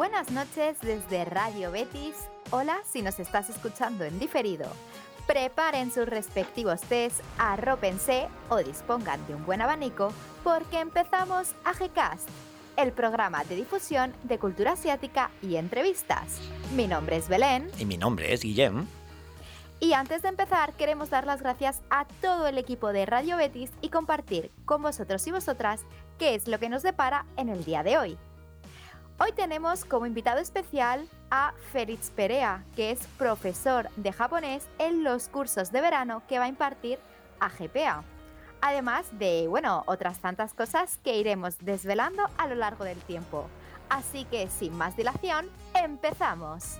Buenas noches desde Radio Betis. Hola si nos estás escuchando en diferido. Preparen sus respectivos test, arrópense o dispongan de un buen abanico porque empezamos a GCast, el programa de difusión de cultura asiática y entrevistas. Mi nombre es Belén. Y mi nombre es Guillem. Y antes de empezar, queremos dar las gracias a todo el equipo de Radio Betis y compartir con vosotros y vosotras qué es lo que nos depara en el día de hoy. Hoy tenemos como invitado especial a Félix Perea, que es profesor de japonés en los cursos de verano que va a impartir a GPA. Además de, bueno, otras tantas cosas que iremos desvelando a lo largo del tiempo. Así que sin más dilación, empezamos.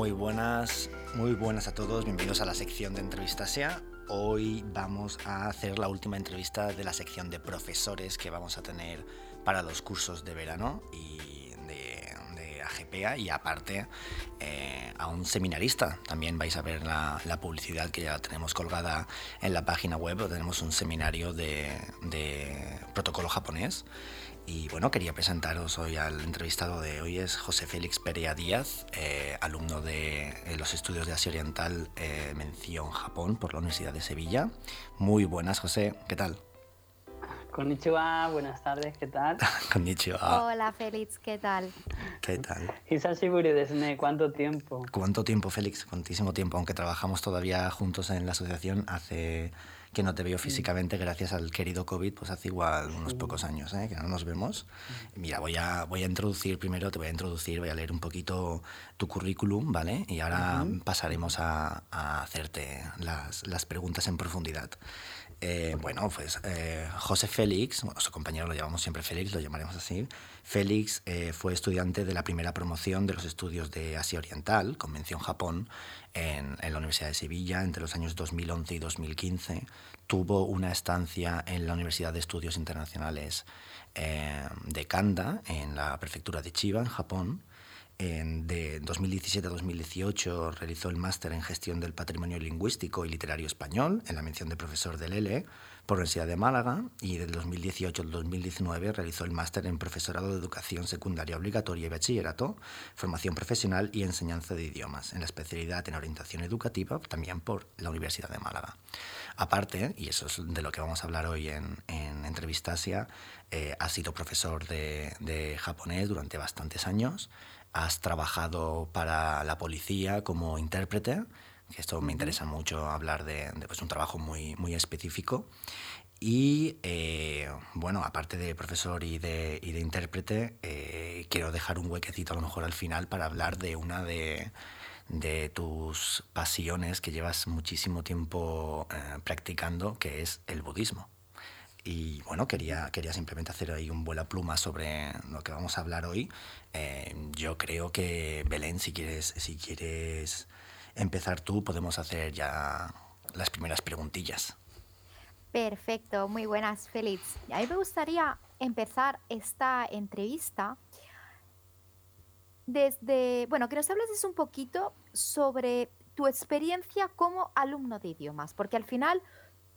Muy buenas a todos, bienvenidos a la sección de Entrevistasia. Hoy vamos a hacer la última entrevista de la sección de profesores que vamos a tener para los cursos de verano y de, de AGPA y aparte eh, a un seminarista. También vais a ver la, publicidad que ya tenemos colgada en la página web. Tenemos un seminario de, de protocolo japonés y bueno, quería presentaros hoy al entrevistado de hoy, es José Félix Perea Díaz, eh, alumno de los estudios de Asia Oriental, eh, mención Japón por la Universidad de Sevilla. Muy buenas, José, ¿qué tal? Konnichiwa, buenas tardes, ¿qué tal? Konnichiwa. Hola Félix, ¿qué tal? ¿Qué tal? Hisashiburi desne, ¿cuánto tiempo? ¿Cuánto tiempo, Félix? Cuantísimo tiempo, aunque trabajamos todavía juntos en la asociación hace que no te veo mm. físicamente gracias al querido COVID, pues hace igual unos pocos años ¿eh? que no nos vemos. Mira, voy a, voy a introducir primero, te voy a introducir, voy a leer un poquito tu currículum, ¿vale? Y ahora pasaremos a, a hacerte las, las, preguntas en profundidad. Eh, bueno, pues eh, José Félix, su compañero lo llamamos siempre Félix, lo llamaremos así. Félix eh, fue estudiante de la primera promoción de los estudios de Asia Oriental, Convención Japón, en, la Universidad de Sevilla entre los años 2011 y 2015. Tuvo una estancia en la Universidad de Estudios Internacionales de Kanda, en la prefectura de Chiba, en Japón de 2017 a 2018 realizó el máster en gestión del patrimonio lingüístico y literario español en la mención de profesor del L por la Universidad de Málaga y del 2018 al 2019 realizó el máster en profesorado de educación secundaria obligatoria y bachillerato, formación profesional y enseñanza de idiomas en la especialidad en orientación educativa también por la Universidad de Málaga. Aparte, y eso es de lo que vamos a hablar hoy en, en Entrevistasia, eh, ha sido profesor de, japonés durante bastantes años has trabajado para la policía como intérprete, esto me interesa mucho hablar de, pues, un trabajo muy, muy específico. Y eh, bueno, aparte de profesor y de, y de intérprete, eh, quiero dejar un huequecito a lo mejor al final para hablar de una de, de tus pasiones que llevas muchísimo tiempo eh, practicando, que es el budismo. Y bueno, quería, quería simplemente hacer ahí un vuela pluma sobre lo que vamos a hablar hoy. Eh, yo creo que, Belén, si quieres, si quieres empezar tú, podemos hacer ya las primeras preguntillas. Perfecto, muy buenas, Félix. A mí me gustaría empezar esta entrevista desde, bueno, que nos hables un poquito sobre tu experiencia como alumno de idiomas, porque al final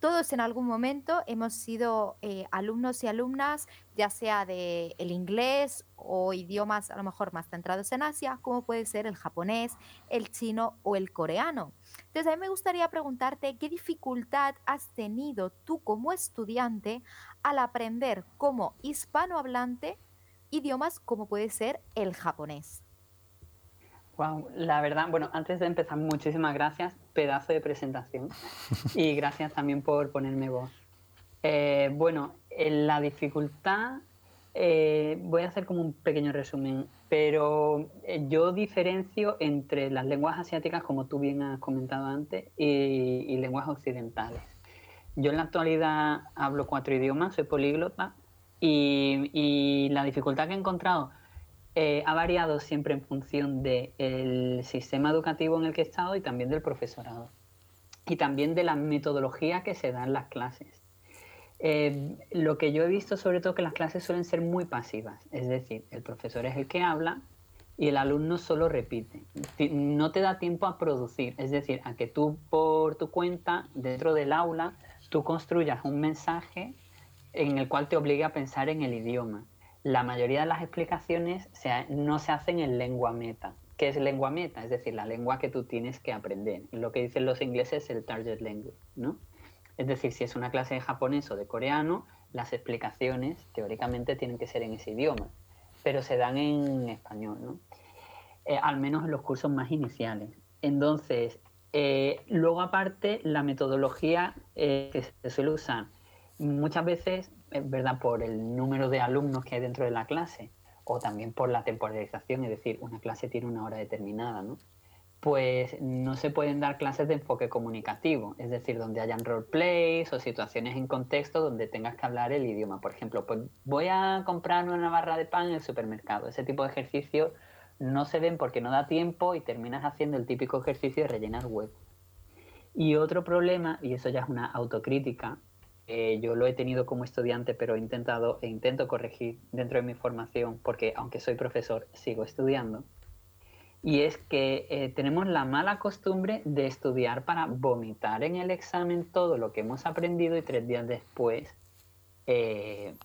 todos en algún momento hemos sido eh, alumnos y alumnas, ya sea de el inglés o idiomas a lo mejor más centrados en Asia, como puede ser el japonés, el chino o el coreano. Entonces, a mí me gustaría preguntarte qué dificultad has tenido tú como estudiante al aprender como hispanohablante idiomas como puede ser el japonés. Wow, la verdad, bueno, antes de empezar, muchísimas gracias, pedazo de presentación. Y gracias también por ponerme voz. Eh, bueno, la dificultad eh, voy a hacer como un pequeño resumen, pero eh, yo diferencio entre las lenguas asiáticas, como tú bien has comentado antes, y, lenguas occidentales. Yo en la actualidad hablo cuatro idiomas, soy políglota, y, la dificultad que he encontrado eh, ha variado siempre en función del sistema educativo en el que he estado y también del profesorado, y también de la metodología que se da en las clases. Eh, lo que yo he visto sobre todo que las clases suelen ser muy pasivas, es decir, el profesor es el que habla y el alumno solo repite. No te da tiempo a producir, es decir, a que tú por tu cuenta, dentro del aula, tú construyas un mensaje en el cual te obligue a pensar en el idioma. La mayoría de las explicaciones no se hacen en lengua meta. ¿Qué es lengua meta? Es decir, la lengua que tú tienes que aprender. Lo que dicen los ingleses es el target language, ¿no? Es decir, si es una clase de japonés o de coreano, las explicaciones teóricamente tienen que ser en ese idioma, pero se dan en español, ¿no? Eh, al menos en los cursos más iniciales. Entonces, eh, luego aparte, la metodología eh, que se suele usar, muchas veces, es verdad, por el número de alumnos que hay dentro de la clase, o también por la temporalización, es decir, una clase tiene una hora determinada, ¿no? pues no se pueden dar clases de enfoque comunicativo, es decir, donde hayan roleplays o situaciones en contexto donde tengas que hablar el idioma. Por ejemplo, pues voy a comprar una barra de pan en el supermercado. Ese tipo de ejercicios no se ven porque no da tiempo y terminas haciendo el típico ejercicio de rellenar web. Y otro problema, y eso ya es una autocrítica, yo lo he tenido como estudiante, pero he intentado e intento corregir dentro de mi formación, porque aunque soy profesor, sigo estudiando y es que eh, tenemos la mala costumbre de estudiar para vomitar en el examen todo lo que hemos aprendido y tres días después eh,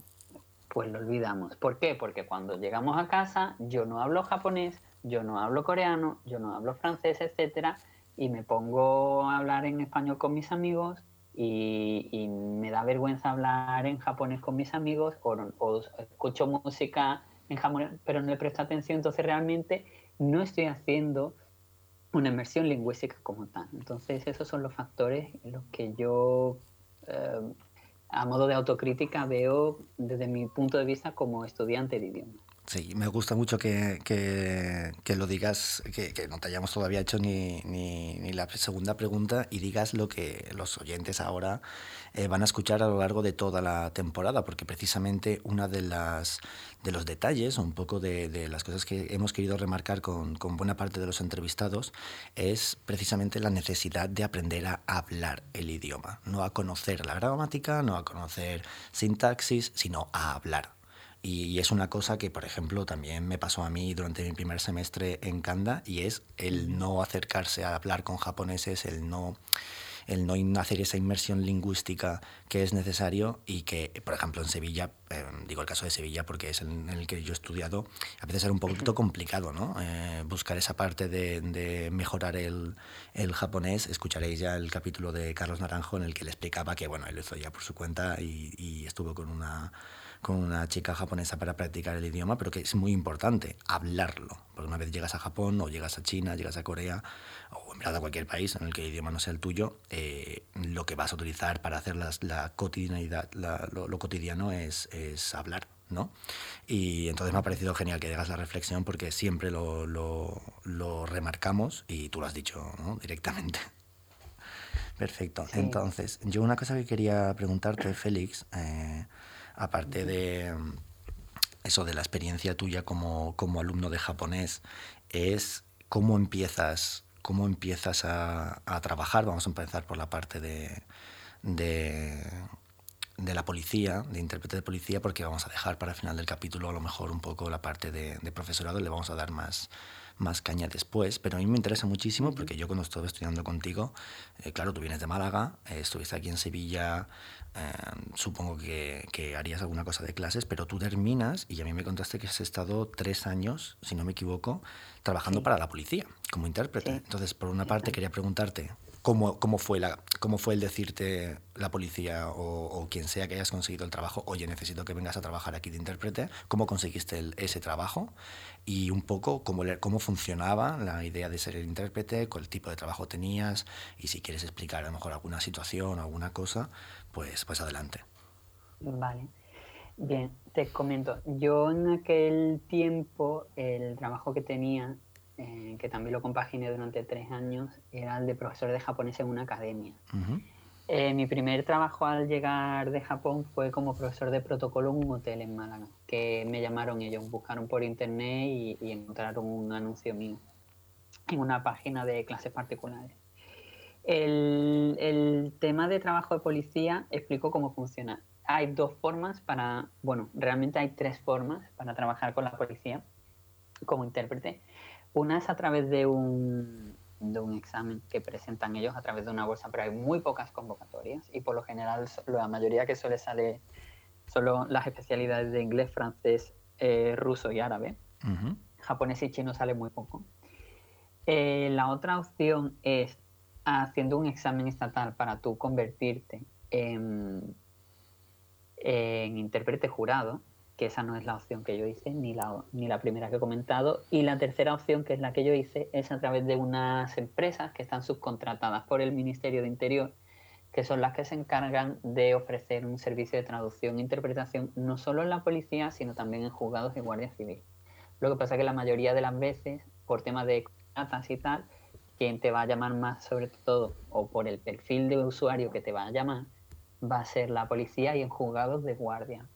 pues lo olvidamos. ¿Por qué? Porque cuando llegamos a casa yo no hablo japonés, yo no hablo coreano, yo no hablo francés, etcétera, y me pongo a hablar en español con mis amigos y, me da vergüenza hablar en japonés con mis amigos o, escucho música en japonés, pero no le presto atención, entonces realmente no estoy haciendo una inmersión lingüística como tal. Entonces, esos son los factores en los que yo, eh, a modo de autocrítica, veo desde mi punto de vista como estudiante de idioma. Sí, me gusta mucho que, que, lo digas, que, que, no te hayamos todavía hecho ni, ni, ni, la segunda pregunta y digas lo que los oyentes ahora eh, van a escuchar a lo largo de toda la temporada, porque precisamente una de las de los detalles, un poco de, de las cosas que hemos querido remarcar con, con, buena parte de los entrevistados, es precisamente la necesidad de aprender a hablar el idioma, no a conocer la gramática, no a conocer sintaxis, sino a hablar y, es una cosa que, por ejemplo, también me pasó a mí durante mi primer semestre en Kanda y es el no acercarse a hablar con japoneses, el no el no hacer esa inmersión lingüística que es necesario y que, por ejemplo, en Sevilla, eh, digo el caso de Sevilla porque es en, el que yo he estudiado, a veces era un poquito complicado, ¿no? Eh, buscar esa parte de, de mejorar el, el, japonés. Escucharéis ya el capítulo de Carlos Naranjo en el que le explicaba que, bueno, él lo hizo ya por su cuenta y, y estuvo con una con una chica japonesa para practicar el idioma, pero que es muy importante hablarlo, porque una vez llegas a Japón o llegas a China, llegas a Corea o en verdad a cualquier país en el que el idioma no sea el tuyo, eh, lo que vas a utilizar para hacer la cotidianidad, lo, cotidiano es, es hablar. ¿no? Y entonces me ha parecido genial que hagas la reflexión porque siempre lo, lo, lo remarcamos y tú lo has dicho ¿no? directamente. Perfecto. Entonces, yo una cosa que quería preguntarte, Félix, eh, aparte de mm, eso de la experiencia tuya como, como alumno de japonés, es cómo empiezas, cómo empiezas a, a trabajar. Vamos a empezar por la parte de, de, la policía, de intérprete de policía, porque vamos a dejar para el final del capítulo a lo mejor un poco la parte de, de profesorado, le vamos a dar más, más caña después, pero a mí me interesa muchísimo porque yo cuando estuve estudiando contigo, eh, claro, tú vienes de Málaga, eh, estuviste aquí en Sevilla, eh, supongo que, que, harías alguna cosa de clases, pero tú terminas y a mí me contaste que has estado tres años, si no me equivoco, trabajando para la policía como intérprete. Entonces, por una parte quería preguntarte, ¿Cómo, cómo, fue la, ¿Cómo fue el decirte la policía o, o, quien sea que hayas conseguido el trabajo, oye, necesito que vengas a trabajar aquí de intérprete? ¿Cómo conseguiste el, ese trabajo? Y un poco cómo, cómo funcionaba la idea de ser el intérprete, cuál tipo de trabajo tenías y si quieres explicar a lo mejor alguna situación o alguna cosa, pues, pues adelante. Vale. Bien, te comento. Yo en aquel tiempo, el trabajo que tenía, eh, que también lo compaginé durante tres años, era el de profesor de japonés en una academia. Eh, mi primer trabajo al llegar de Japón fue como profesor de protocolo en un hotel en Málaga, que me llamaron ellos, buscaron por internet y, encontraron un anuncio mío en una página de clases particulares. El, el, tema de trabajo de policía explico cómo funciona. Hay dos formas para, bueno, realmente hay tres formas para trabajar con la policía como intérprete. Una es a través de un, de un examen que presentan ellos a través de una bolsa, pero hay muy pocas convocatorias y por lo general la mayoría que suele salir solo las especialidades de inglés, francés, eh, ruso y árabe. Japonés y chino sale muy poco. Eh, la otra opción es haciendo un examen estatal para tú convertirte en, en intérprete jurado que esa no es la opción que yo hice, ni la, ni la primera que he comentado. Y la tercera opción, que es la que yo hice, es a través de unas empresas que están subcontratadas por el Ministerio de Interior, que son las que se encargan de ofrecer un servicio de traducción e interpretación, no solo en la policía, sino también en juzgados y guardia civil. Lo que pasa es que la mayoría de las veces, por temas de contratas y tal, quien te va a llamar más sobre todo, o por el perfil de usuario que te va a llamar, va a ser la policía y en juzgados de guardia.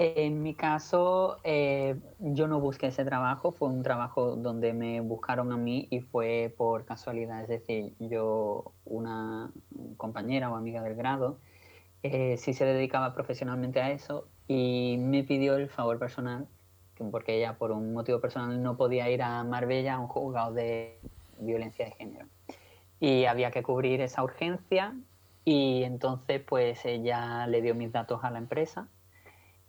En mi caso, eh, yo no busqué ese trabajo, fue un trabajo donde me buscaron a mí y fue por casualidad. Es decir, yo, una compañera o amiga del grado, eh, sí se dedicaba profesionalmente a eso y me pidió el favor personal, porque ella por un motivo personal no podía ir a Marbella a un juzgado de violencia de género. Y había que cubrir esa urgencia y entonces pues ella le dio mis datos a la empresa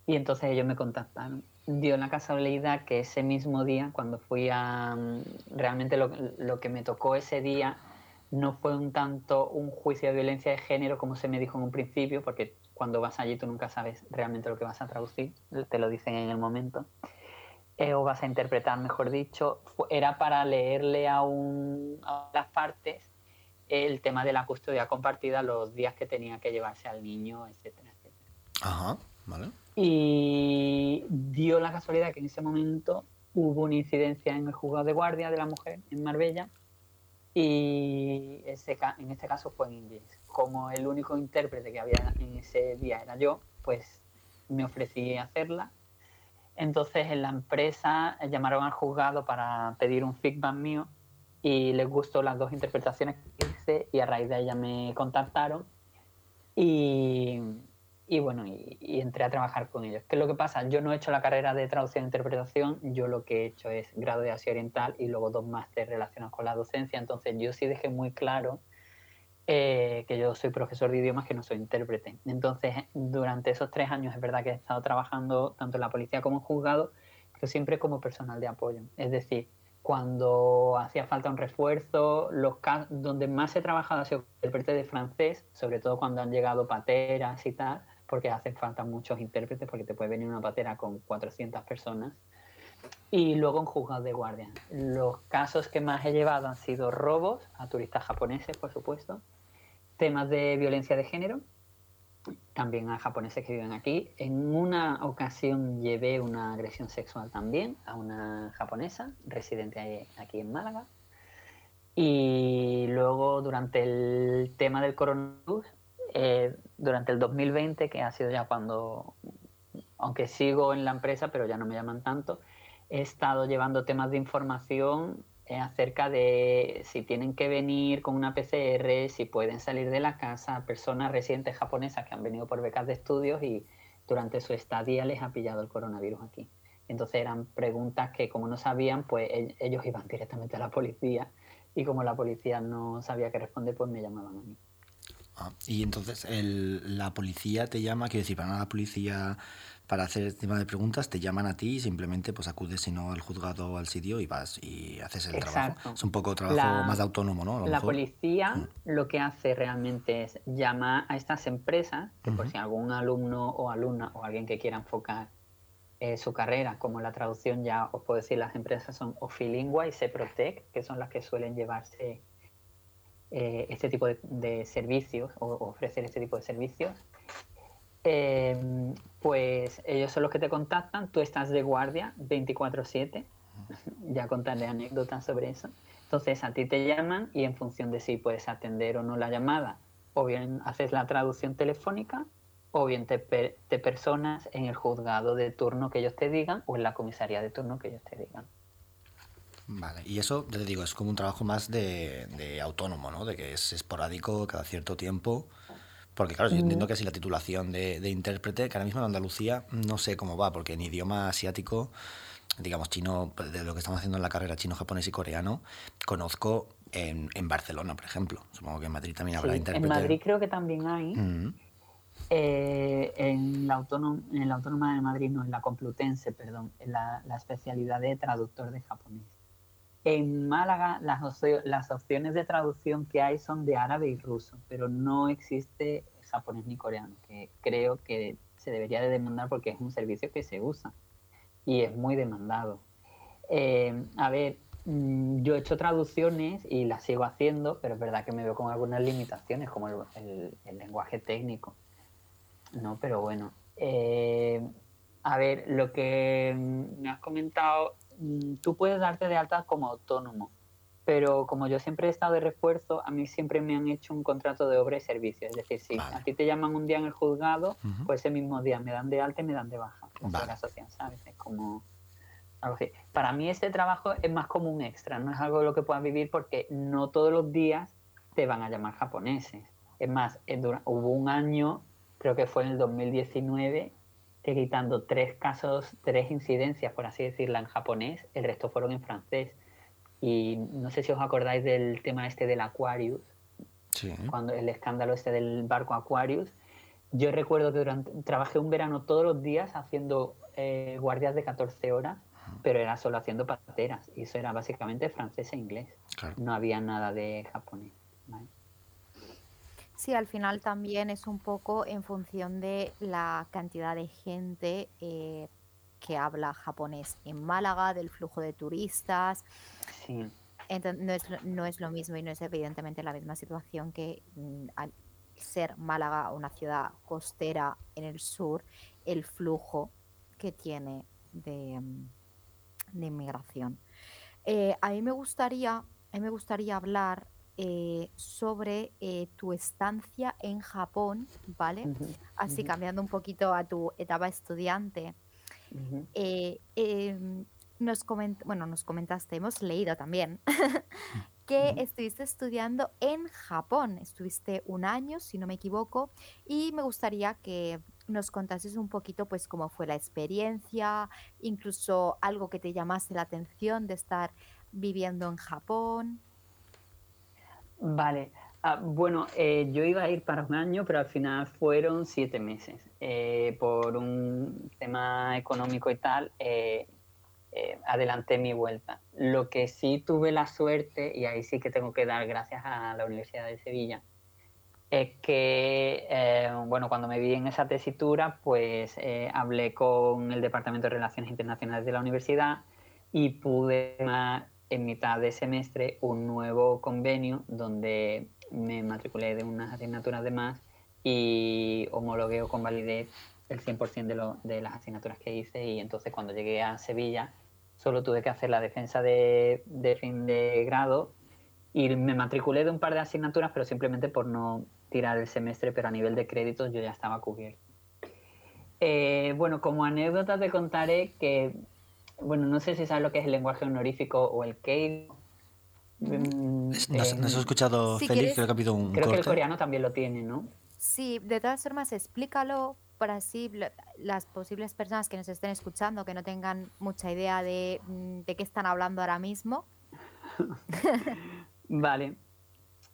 y entonces ellos me contactaron. Dio la casualidad que ese mismo día, cuando fui a... Mm, realmente lo, lo, que me tocó ese día no fue un tanto un juicio de violencia de género como se me dijo en un principio, porque cuando vas allí tú nunca sabes realmente lo que vas a traducir, te lo dicen en el momento, eh, o vas a interpretar, mejor dicho. Era para leerle a, un, a las partes el tema de la custodia compartida, los días que tenía que llevarse al niño, etcétera, etcétera. Ajá, vale. Y dio la casualidad que en ese momento hubo una incidencia en el juzgado de guardia de la mujer en Marbella y ese, en este caso fue en inglés. Como el único intérprete que había en ese día era yo, pues me ofrecí a hacerla. Entonces en la empresa llamaron al juzgado para pedir un feedback mío y les gustó las dos interpretaciones que hice y a raíz de ella me contactaron y y bueno, y, entré a trabajar con ellos. ¿Qué es lo que pasa? Yo no he hecho la carrera de traducción e interpretación, yo lo que he hecho es grado de Asia Oriental y luego dos másteres relacionados con la docencia, entonces yo sí dejé muy claro eh, que yo soy profesor de idiomas, que no soy intérprete. Entonces, durante esos tres años es verdad que he estado trabajando tanto en la policía como en juzgado, pero siempre como personal de apoyo. Es decir, cuando hacía falta un refuerzo, los donde más he trabajado ha sido intérprete de francés, sobre todo cuando han llegado pateras y tal, porque hacen falta muchos intérpretes, porque te puede venir una patera con 400 personas. Y luego en juzgados de guardia. Los casos que más he llevado han sido robos a turistas japoneses, por supuesto, temas de violencia de género, también a japoneses que viven aquí. En una ocasión llevé una agresión sexual también a una japonesa residente aquí en Málaga. Y luego durante el tema del coronavirus eh, durante el 2020, que ha sido ya cuando, aunque sigo en la empresa, pero ya no me llaman tanto, he estado llevando temas de información eh, acerca de si tienen que venir con una PCR, si pueden salir de la casa, personas residentes japonesas que han venido por becas de estudios y durante su estadía les ha pillado el coronavirus aquí. Entonces eran preguntas que como no sabían, pues e-, ellos iban directamente a la policía y como la policía no sabía qué responder, pues me llamaban a mí. Ah, y entonces la policía te llama, quiero decir, para la policía para hacer este tema de preguntas te llaman a ti y simplemente pues acudes si no al juzgado o al sitio y vas y haces el trabajo. Es un poco trabajo más autónomo, ¿no? la policía mm. lo que hace realmente es llamar a estas empresas, que por si algún alumno o alumna o alguien que quiera enfocar eh, su carrera, como la traducción ya os puedo decir, las empresas son Ofilingua y Seprotec, que son las que suelen llevarse eh, este tipo de, servicios o, ofrecer este tipo de servicios. em, pues ellos son los que te contactan, tú estás de guardia 24/7, ya contaré anécdotas sobre eso. Entonces a ti te llaman y en función de si puedes atender o no la llamada, o bien haces la traducción telefónica, o bien te, te personas en el juzgado de turno que ellos te digan o en la comisaría de turno que ellos te digan. Vale, y eso, te digo, es como un trabajo más de, autónomo, ¿no? De que es esporádico cada cierto tiempo. Porque claro, yo entiendo que si la titulación de, intérprete, que ahora mismo en Andalucía no sé cómo va, porque en idioma asiático, digamos chino, de lo que estamos haciendo en la carrera chino, japonés y coreano, conozco en, Barcelona, por ejemplo. Supongo que en Madrid también habrá intérprete. En Madrid creo que también hay. Eh, en, la autónoma, en la Autónoma de Madrid, no, en la Complutense, perdón, en la especialidad de traductor de japonés. En Málaga las, opciones de traducción que hay son de árabe y ruso, pero no existe japonés ni coreano, que creo que se debería de demandar porque es un servicio que se usa y es muy demandado. Eh, a ver, mm, yo he hecho traducciones y las sigo haciendo, pero es verdad que me veo con algunas limitaciones, como el, lenguaje técnico. No, pero bueno. Eh, a ver, lo que me has comentado Mm, tú puedes darte de alta como autónomo, pero como yo siempre he estado de refuerzo, a mí siempre me han hecho un contrato de obra y servicio. Es decir, si a ti te llaman un día en el juzgado, pues ese mismo día me dan de alta y me dan de baja. Vale. ¿sabes? Es como algo así. Para mí este trabajo es más como un extra, no es algo de lo que puedas vivir porque no todos los días te van a llamar japoneses. Es más, hubo un año, creo que fue en el 2019, quitando tres casos, tres incidencias, por así decirlo, en japonés, el resto fueron en francés. Y no sé si os acordáis del tema este del Aquarius, cuando el escándalo este del barco Aquarius. Yo recuerdo que durante, trabajé un verano todos los días haciendo eh, guardias de 14 horas, pero era solo haciendo pateras. Y eso era básicamente francés e inglés. No había nada de japonés. Sí, al final también es un poco en función de la cantidad de gente eh, que habla japonés en Málaga, del flujo de turistas. Sí. Entonces, no, es, no es lo mismo y no es evidentemente la misma situación que mm, al ser Málaga una ciudad costera en el sur, el flujo que tiene de, mm, inmigración. Eh, a mí me gustaría, a mí me gustaría hablar eh, sobre eh, tu estancia en Japón, ¿vale? Así cambiando un poquito a tu etapa estudiante. Eh, em, nos bueno, nos comentaste, hemos leído también que estuviste estudiando en Japón. Estuviste un año, si no me equivoco, y me gustaría que nos contases un poquito, pues, cómo fue la experiencia, incluso algo que te llamase la atención de estar viviendo en Japón. Vale. Ah, bueno, eh, yo iba a ir para un año, pero al final fueron siete meses. Eh, por un tema económico y tal, eh, adelanté mi vuelta. Lo que sí tuve la suerte, y ahí sí que tengo que dar gracias a la Universidad de Sevilla, es que, bueno, cuando me vi en esa tesitura, pues hablé con el Departamento de Relaciones Internacionales de la universidad y pude en mitad de semestre un nuevo convenio donde me matriculé de unas asignaturas de más y homologué o convalidé el 100% de, lo, de las asignaturas que hice y entonces cuando llegué a Sevilla solo tuve que hacer la defensa de, fin de grado y me matriculé de un par de asignaturas pero simplemente por no tirar el semestre pero a nivel de créditos yo ya estaba cubierto. Eh, bueno, como anécdota te contaré que bueno, no sé si sabes lo que es el lenguaje honorífico o el keigo. Mm, ¿Nos, has escuchado, Félix? Creo que un Creo que el coreano también lo tiene, ¿no? Sí, de todas formas, explícalo para así las posibles personas que nos estén escuchando, que no tengan mucha idea de, mm, de qué están hablando ahora mismo. vale.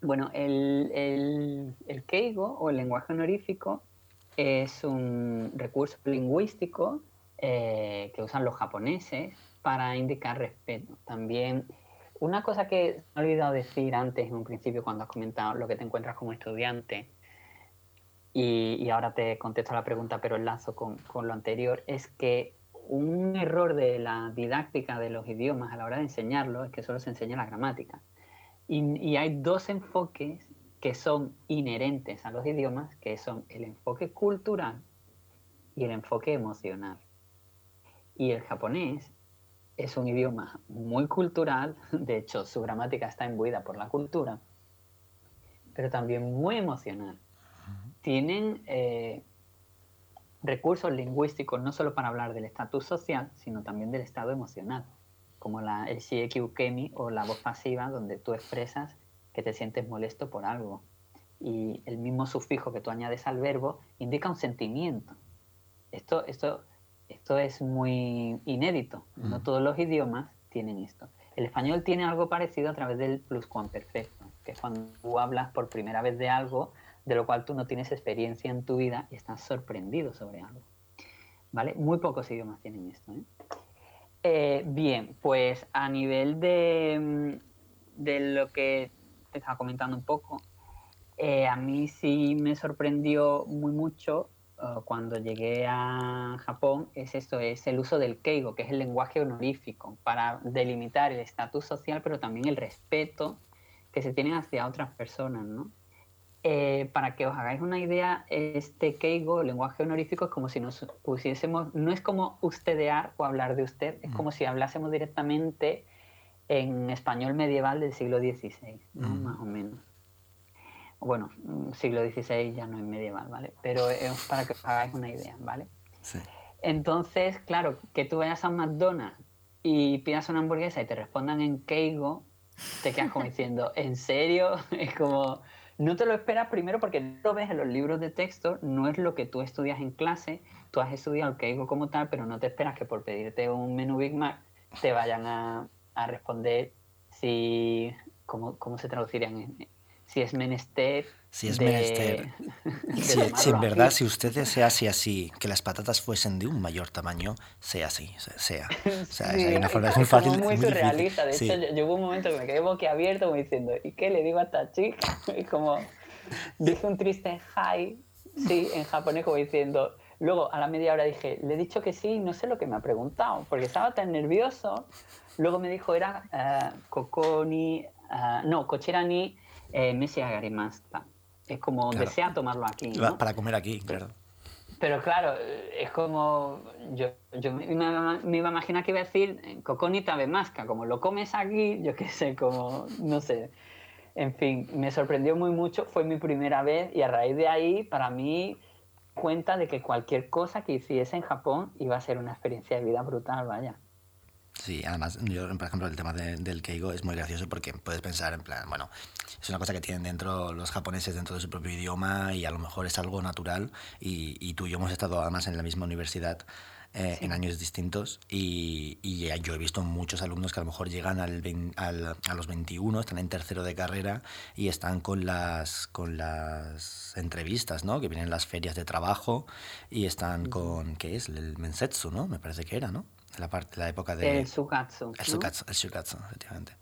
Bueno, el, el, el keigo o el lenguaje honorífico es un recurso lingüístico eh, que usan los japoneses para indicar respeto. También una cosa que he olvidado decir antes en un principio cuando has comentado lo que te encuentras como estudiante y, ahora te contesto la pregunta pero enlazo con, con, lo anterior es que un error de la didáctica de los idiomas a la hora de enseñarlo es que solo se enseña la gramática. Y, y hay dos enfoques que son inherentes a los idiomas, que son el enfoque cultural y el enfoque emocional. Y el japonés es un idioma muy cultural, de hecho su gramática está imbuida por la cultura, pero también muy emocional. Tienen eh, recursos lingüísticos no solo para hablar del estatus social, sino también del estado emocional, como la, el shieki ukemi o la voz pasiva, donde tú expresas que te sientes molesto por algo. Y el mismo sufijo que tú añades al verbo indica un sentimiento. Esto, esto, esto es muy inédito. No todos los idiomas tienen esto. El español tiene algo parecido a través del pluscuamperfecto, que es cuando tú hablas por primera vez de algo de lo cual tú no tienes experiencia en tu vida y estás sorprendido sobre algo. ¿Vale? Muy pocos idiomas tienen esto. ¿eh? Eh, bien, pues a nivel de, mm, de, lo que te estaba comentando un poco, eh, a mí sí me sorprendió muy mucho cuando llegué a Japón, es esto, es el uso del keigo, que es el lenguaje honorífico, para delimitar el estatus social, pero también el respeto que se tienen hacia otras personas, ¿no? Eh, para que os hagáis una idea, este keigo, el lenguaje honorífico, es como si nos pusiésemos, no es como ustedear o hablar de usted, es como si hablásemos directamente en español medieval del siglo XVI, más o menos. Bueno, mm, siglo XVI ya no es medieval, ¿vale? Pero es para que os hagáis una idea, ¿vale? Sí. Entonces, claro, que tú vayas a McDonald's y pidas una hamburguesa y te respondan en keigo, te quedas como diciendo, ¿en serio? Es como no te lo esperas primero porque no lo ves en los libros de texto, no es lo que tú estudias en clase, tú has estudiado el Keigo como tal, pero no te esperas que por pedirte un menú Big Mac te vayan a, responder si, ¿cómo, cómo se traducirían? En, si es menester. Si es menester. si, en verdad, si usted desea así, así, que las patatas fuesen de un mayor tamaño, sea así, sea. O sea, hay una forma muy fácil. muy, surrealista. De hecho, yo, hubo un momento que me quedé boquiabierto como diciendo, ¿y qué le digo a esta chica? Y como dije un triste hi, sí, en japonés, como diciendo. Luego, a la media hora dije, le he dicho que sí, no sé lo que me ha preguntado, porque estaba tan nervioso. Luego me dijo, era uh, Kokoni, uh, no, Kochirani eh, Messi Agarimasta. Es como desea tomarlo aquí. Para comer aquí, claro. Pero claro, es como. Yo, yo me, iba a imaginar que iba a decir coconita de masca, como lo comes aquí, yo qué sé, como. No sé. En fin, me sorprendió muy mucho, fue mi primera vez y a raíz de ahí, para mí, cuenta de que cualquier cosa que hiciese en Japón iba a ser una experiencia de vida brutal, vaya. Sí, además, yo, por ejemplo, el tema del keigo es muy gracioso porque puedes pensar en plan, bueno, es una cosa que tienen dentro los japoneses dentro de su propio idioma y a lo mejor es algo natural y, y tú y yo hemos estado además en la misma universidad eh, en años distintos y, y, yo he visto muchos alumnos que a lo mejor llegan al, al, a los 21, están en tercero de carrera y están con las, con las entrevistas, ¿no? Que vienen las ferias de trabajo y están con, ¿qué es? El mensetsu, ¿no? Me parece que era, ¿no? La, parte, la época de... El Shukatsu. El Shukatsu, el shukatsu efectivamente.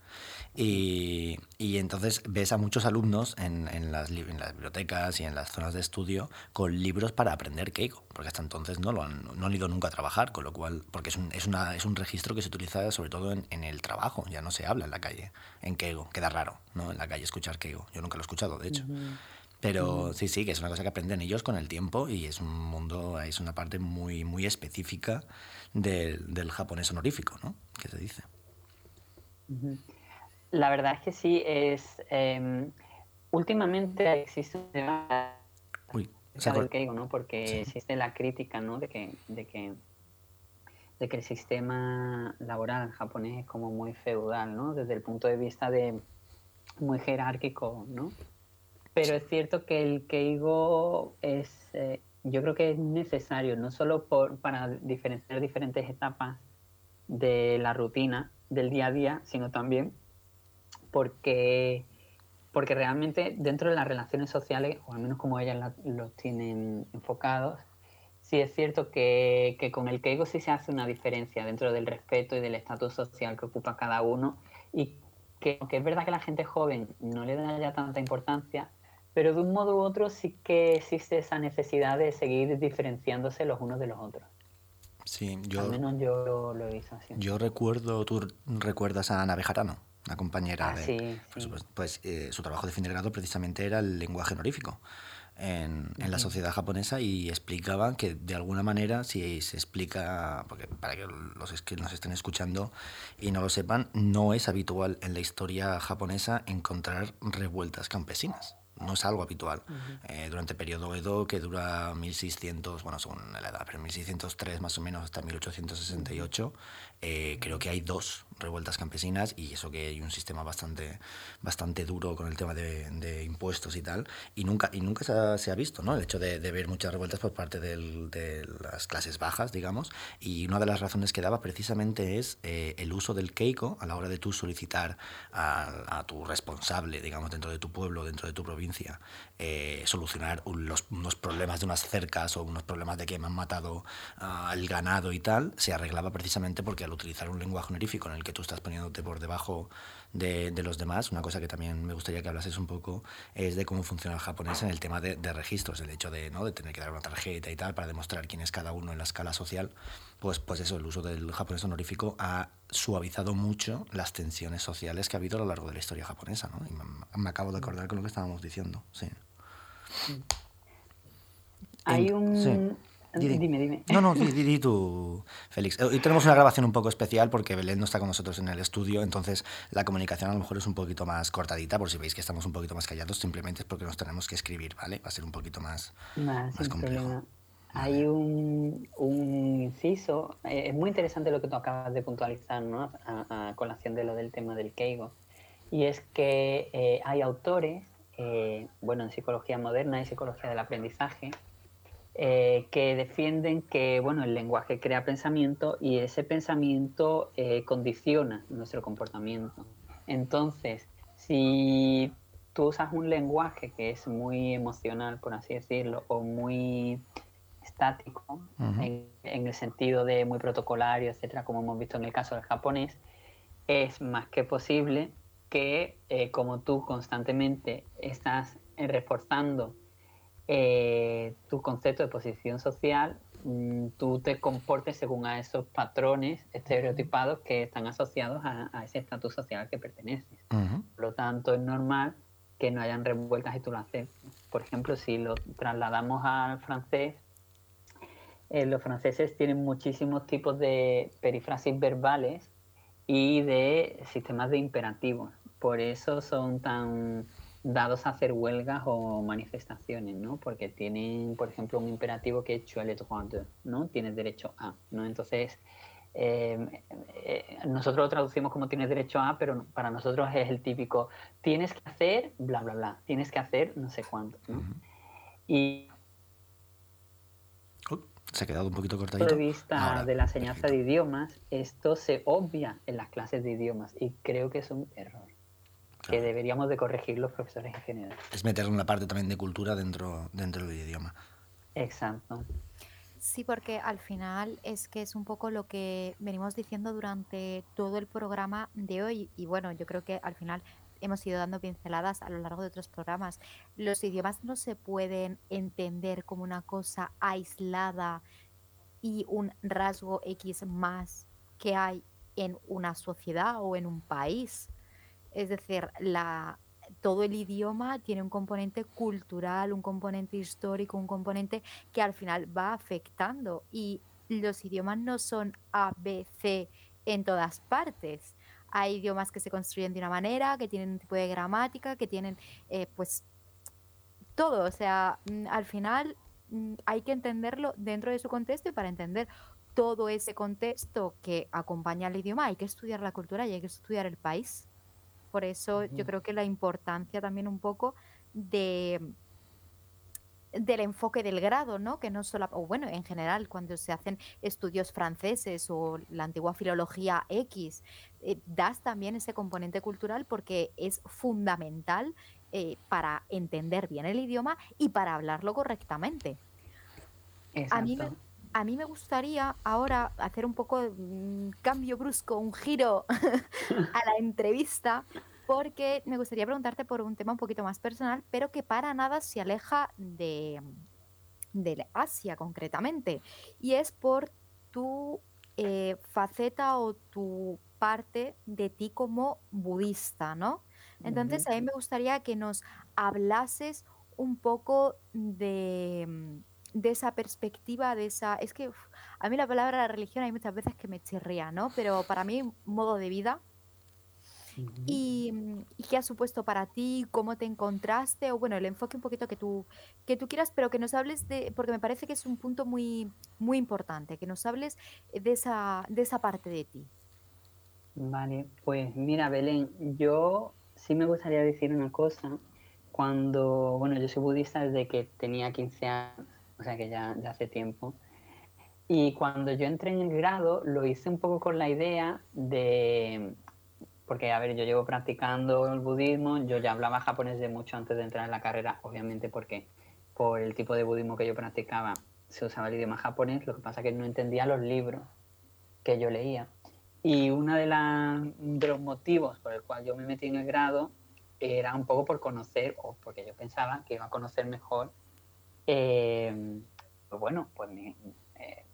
Y, y, entonces ves a muchos alumnos en, en, las, en, las, bibliotecas y en las zonas de estudio con libros para aprender Keiko, porque hasta entonces no, lo han, no han ido nunca a trabajar, con lo cual, porque es un, es una, es un registro que se utiliza sobre todo en, en, el trabajo, ya no se habla en la calle, en Keiko, queda raro, ¿no? En la calle escuchar Keiko, yo nunca lo he escuchado, de hecho. Pero sí, sí, que es una cosa que aprenden ellos con el tiempo y es un mundo, es una parte muy, muy específica del, japonés honorífico, ¿no? Que se dice. La verdad es que sí, es... Em, últimamente existe un debate del Keigo, ¿no? Porque existe la crítica, ¿no? De que, de que de que el sistema laboral japonés es como muy feudal, ¿no? Desde el punto de vista de muy jerárquico, ¿no? Pero es cierto que el Keigo es, eh, yo creo que es necesario, no solo por, para diferenciar diferentes etapas de la rutina del día a día, sino también porque, porque realmente dentro de las relaciones sociales, o al menos como ellas los tienen enfocados, sí es cierto que, que, con el Keigo sí se hace una diferencia dentro del respeto y del estatus social que ocupa cada uno y que aunque es verdad que la gente joven no le da ya tanta importancia, pero de un modo u otro sí que existe esa necesidad de seguir diferenciándose los unos de los otros. Sí, yo... Al menos yo lo, he visto así. Yo recuerdo, tú recuerdas a Ana Bejarano, una compañera ah, de... Sí, sí. Pues eh, su trabajo de fin de grado precisamente era el lenguaje honorífico. en, la sociedad japonesa y explicaban que de alguna manera, si se explica, porque para que los que nos estén escuchando y no lo sepan, no es habitual en la historia japonesa encontrar revueltas campesinas no es algo habitual. Eh, durante el periodo Edo, que dura 1600, bueno, según la edad, pero 1603 más o menos hasta 1868, eh, creo que hay dos revueltas campesinas y eso que hay un sistema bastante, bastante duro con el tema de, impuestos y tal, y nunca, y nunca se ha, visto ¿no? el hecho de, ver muchas revueltas por parte de las clases bajas, digamos, y una de las razones que daba precisamente es eh, el uso del keiko a la hora de tú solicitar a, tu responsable, digamos, dentro de tu pueblo, dentro de tu provincia, eh, solucionar los, unos problemas de unas cercas o unos problemas de que me han matado al ganado y tal, se arreglaba precisamente porque al utilizar un lenguaje honorífico en el que tú estás poniéndote por debajo de, los demás, una cosa que también me gustaría que hablases un poco es de cómo funciona el japonés en el tema de, registros, el hecho de, ¿no? de tener que dar una tarjeta y tal para demostrar quién es cada uno en la escala social, pues, pues eso, el uso del japonés honorífico ha suavizado mucho las tensiones sociales que ha habido a lo largo de la historia japonesa. ¿no? Y me, acabo de acordar con lo que estábamos diciendo. Sí. Hay un... Dime, dime. No, no, di, tú, Félix. Hoy tenemos una grabación un poco especial porque Belén no está con nosotros en el estudio, entonces la comunicación a lo mejor es un poquito más cortadita, por si veis que estamos un poquito más callados, simplemente es porque nos tenemos que escribir, ¿vale? Va a ser un poquito más, más complejo. Hay un, un inciso, eh, es muy interesante lo que tú acabas de puntualizar, ¿no? A, colación de lo del tema del Keigo. Y es que eh, hay autores, eh, bueno, en psicología moderna y psicología del aprendizaje, eh, que defienden que bueno, el lenguaje crea pensamiento y ese pensamiento eh, condiciona nuestro comportamiento. Entonces, si tú usas un lenguaje que es muy emocional, por así decirlo, o muy estático, en, el sentido de muy protocolario, etcétera, como hemos visto en el caso del japonés, es más que posible que, eh, como tú constantemente estás reforzando eh, tu concepto de posición social, mm, tú te comportes según a esos patrones estereotipados que están asociados a, ese estatus social al que perteneces. Por lo tanto, es normal que no hayan revueltas y tú lo haces. Por ejemplo, si lo trasladamos al francés, eh, los franceses tienen muchísimos tipos de perifrasis verbales y de sistemas de imperativos. Por eso son tan dados a hacer huelgas o manifestaciones, ¿no? Porque tienen, por ejemplo, un imperativo que es tu le droit de, ¿no? Tienes derecho a, ¿no? Entonces, eh, eh, nosotros lo traducimos como tienes derecho a, pero para nosotros es el típico, tienes que hacer, bla, bla, bla, tienes que hacer no sé cuánto, ¿no? Y... se ha quedado un poquito cortadito. Desde de vista de la enseñanza de idiomas, esto se obvia en las clases de idiomas y creo que es un error que deberíamos de corregir los profesores en general. Es meter una parte también de cultura dentro, dentro del idioma. Exacto. Sí, porque al final es que es un poco lo que venimos diciendo durante todo el programa de hoy y bueno, yo creo que al final hemos ido dando pinceladas a lo largo de otros programas. Los idiomas no se pueden entender como una cosa aislada y un rasgo X más que hay en una sociedad o en un país. Es decir, la, todo el idioma tiene un componente cultural, un componente histórico, un componente que al final va afectando. Y los idiomas no son A, B, C en todas partes. Hay idiomas que se construyen de una manera, que tienen un tipo de gramática, que tienen, eh, pues, todo. O sea, mm, al final mm, hay que entenderlo dentro de su contexto y para entender todo ese contexto que acompaña al idioma hay que estudiar la cultura y hay que estudiar el país. Por eso yo creo que la importancia también un poco de del enfoque del grado, ¿no? Que no solo, o bueno, en general, cuando se hacen estudios franceses o la antigua filología X, eh, das también ese componente cultural porque es fundamental eh, para entender bien el idioma y para hablarlo correctamente. A mí, a mí me gustaría ahora hacer un poco un cambio brusco, un giro a la entrevista, porque me gustaría preguntarte por un tema un poquito más personal, pero que para nada se aleja de, de Asia concretamente, y es por tu eh, faceta o tu parte de ti como budista, ¿no? Entonces, a mí me gustaría que nos hablases un poco de, de esa perspectiva, de esa... Es que a mí la palabra religión hay muchas veces que me chirría, ¿no? Pero para mí, modo de vida. y, y, qué ha supuesto para ti? ¿Cómo te encontraste? O bueno, el enfoque un poquito que tú, que tú quieras, pero que nos hables de, porque me parece que es un punto muy, muy importante, que nos hables de esa, de esa parte de ti. Vale, pues mira, Belén, yo sí me gustaría decir una cosa. Cuando, bueno, yo soy budista desde que tenía 15 años, o sea que ya, hace tiempo. Y cuando yo entré en el grado, lo hice un poco con la idea de, porque a ver, yo llevo practicando el budismo, yo ya hablaba japonés de mucho antes de entrar en la carrera, obviamente porque por el tipo de budismo que yo practicaba se usaba el idioma japonés, lo que pasa es que no entendía los libros que yo leía. Y uno de, de los motivos por el cual yo me metí en el grado era un poco por conocer, o porque yo pensaba que iba a conocer mejor, eh, pues bueno, pues eh,